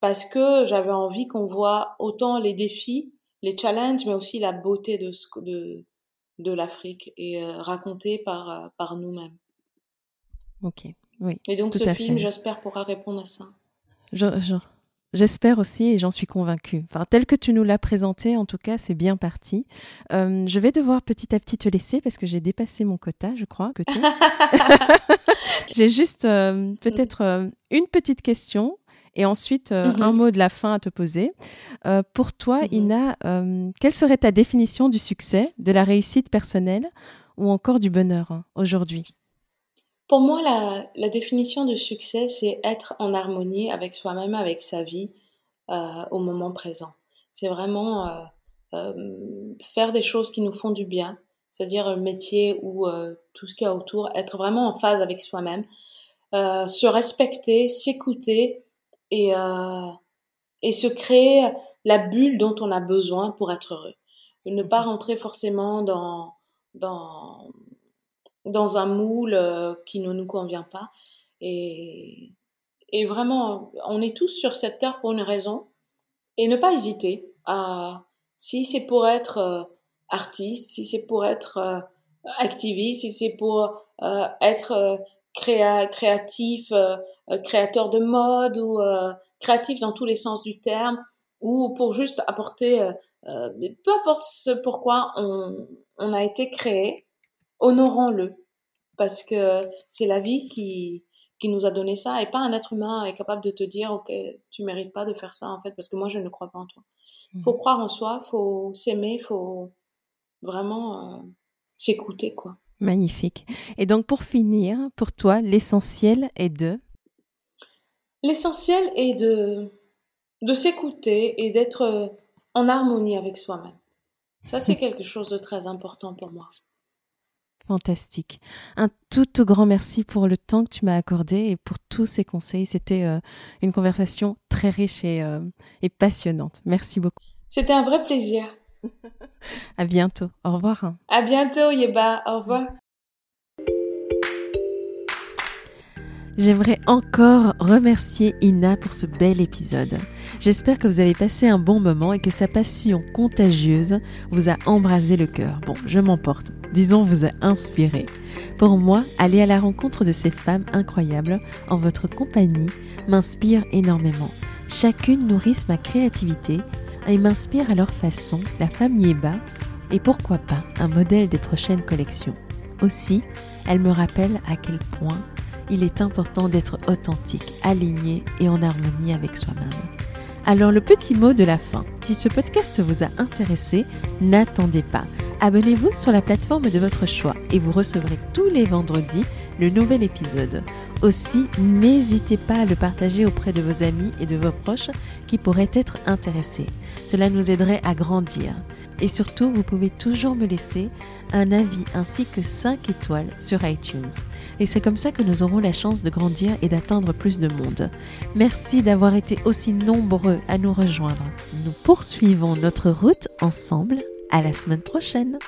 Parce que j'avais envie qu'on voit autant les défis, les challenges, mais aussi la beauté de, de, de l'Afrique et euh, raconté par, euh, par nous-mêmes. Ok, oui. Et donc ce film, j'espère, pourra répondre à ça. Je, J'espère aussi et j'en suis convaincue. Enfin, tel que tu nous l'as présenté, en tout cas, c'est bien parti. Euh, je vais devoir petit à petit te laisser parce que j'ai dépassé mon quota, je crois. Que j'ai juste euh, peut-être euh, une petite question et ensuite mm -hmm. un mot de la fin à te poser. Pour toi, mm -hmm. Ina, quelle serait ta définition du succès, de la réussite personnelle ou encore du bonheur hein, aujourd'hui? Pour moi, la, la, définition de succès, c'est être en harmonie avec soi-même, avec sa vie au moment présent. C'est vraiment faire des choses qui nous font du bien, c'est-à-dire le métier ou tout ce qu'il y a autour, être vraiment en phase avec soi-même, se respecter, s'écouter et, euh, et se créer la bulle dont on a besoin pour être heureux. Ne pas rentrer forcément dans, dans, dans un moule euh, qui ne nous convient pas. Et, et vraiment, on est tous sur cette terre pour une raison. Et ne pas hésiter à, si c'est pour être euh, artiste, si c'est pour être euh, activiste, si c'est pour être créa créatif, créateur de mode ou créatif dans tous les sens du terme, ou pour juste apporter, peu importe ce pourquoi on, on a été créé, honorons-le, parce que c'est la vie qui, qui nous a donné ça et pas un être humain est capable de te dire ok tu mérites pas de faire ça en fait parce que moi je ne crois pas en toi. Mmh. Faut croire en soi, faut s'aimer, faut vraiment euh, s'écouter quoi. Magnifique. Et donc pour finir, pour toi, l'essentiel est de? L'essentiel est de, de s'écouter et d'être en harmonie avec soi-même. Ça, c'est quelque chose de très important pour moi. Fantastique. Un tout, tout grand merci pour le temps que tu m'as accordé et pour tous ces conseils. C'était euh, une conversation très riche et, euh, et passionnante. Merci beaucoup. C'était un vrai plaisir. à bientôt. Au revoir. À bientôt, Yeba. Au revoir. J'aimerais encore remercier Ina pour ce bel épisode. J'espère que vous avez passé un bon moment et que sa passion contagieuse vous a embrasé le cœur. Bon, je m'emporte. Disons, vous a inspiré. Pour moi, aller à la rencontre de ces femmes incroyables en votre compagnie m'inspire énormément. Chacune nourrissent ma créativité et m'inspire à leur façon la femme Yeba et pourquoi pas un modèle des prochaines collections. Aussi, elles me rappellent à quel point il est important d'être authentique, aligné et en harmonie avec soi-même. Alors le petit mot de la fin, si ce podcast vous a intéressé, n'attendez pas. Abonnez-vous sur la plateforme de votre choix et vous recevrez tous les vendredis le nouvel épisode. Aussi, n'hésitez pas à le partager auprès de vos amis et de vos proches qui pourraient être intéressés. Cela nous aiderait à grandir. Et surtout, vous pouvez toujours me laisser un avis ainsi que 5 étoiles sur iTunes. Et c'est comme ça que nous aurons la chance de grandir et d'atteindre plus de monde. Merci d'avoir été aussi nombreux à nous rejoindre. Nous poursuivons notre route ensemble. À la semaine prochaine.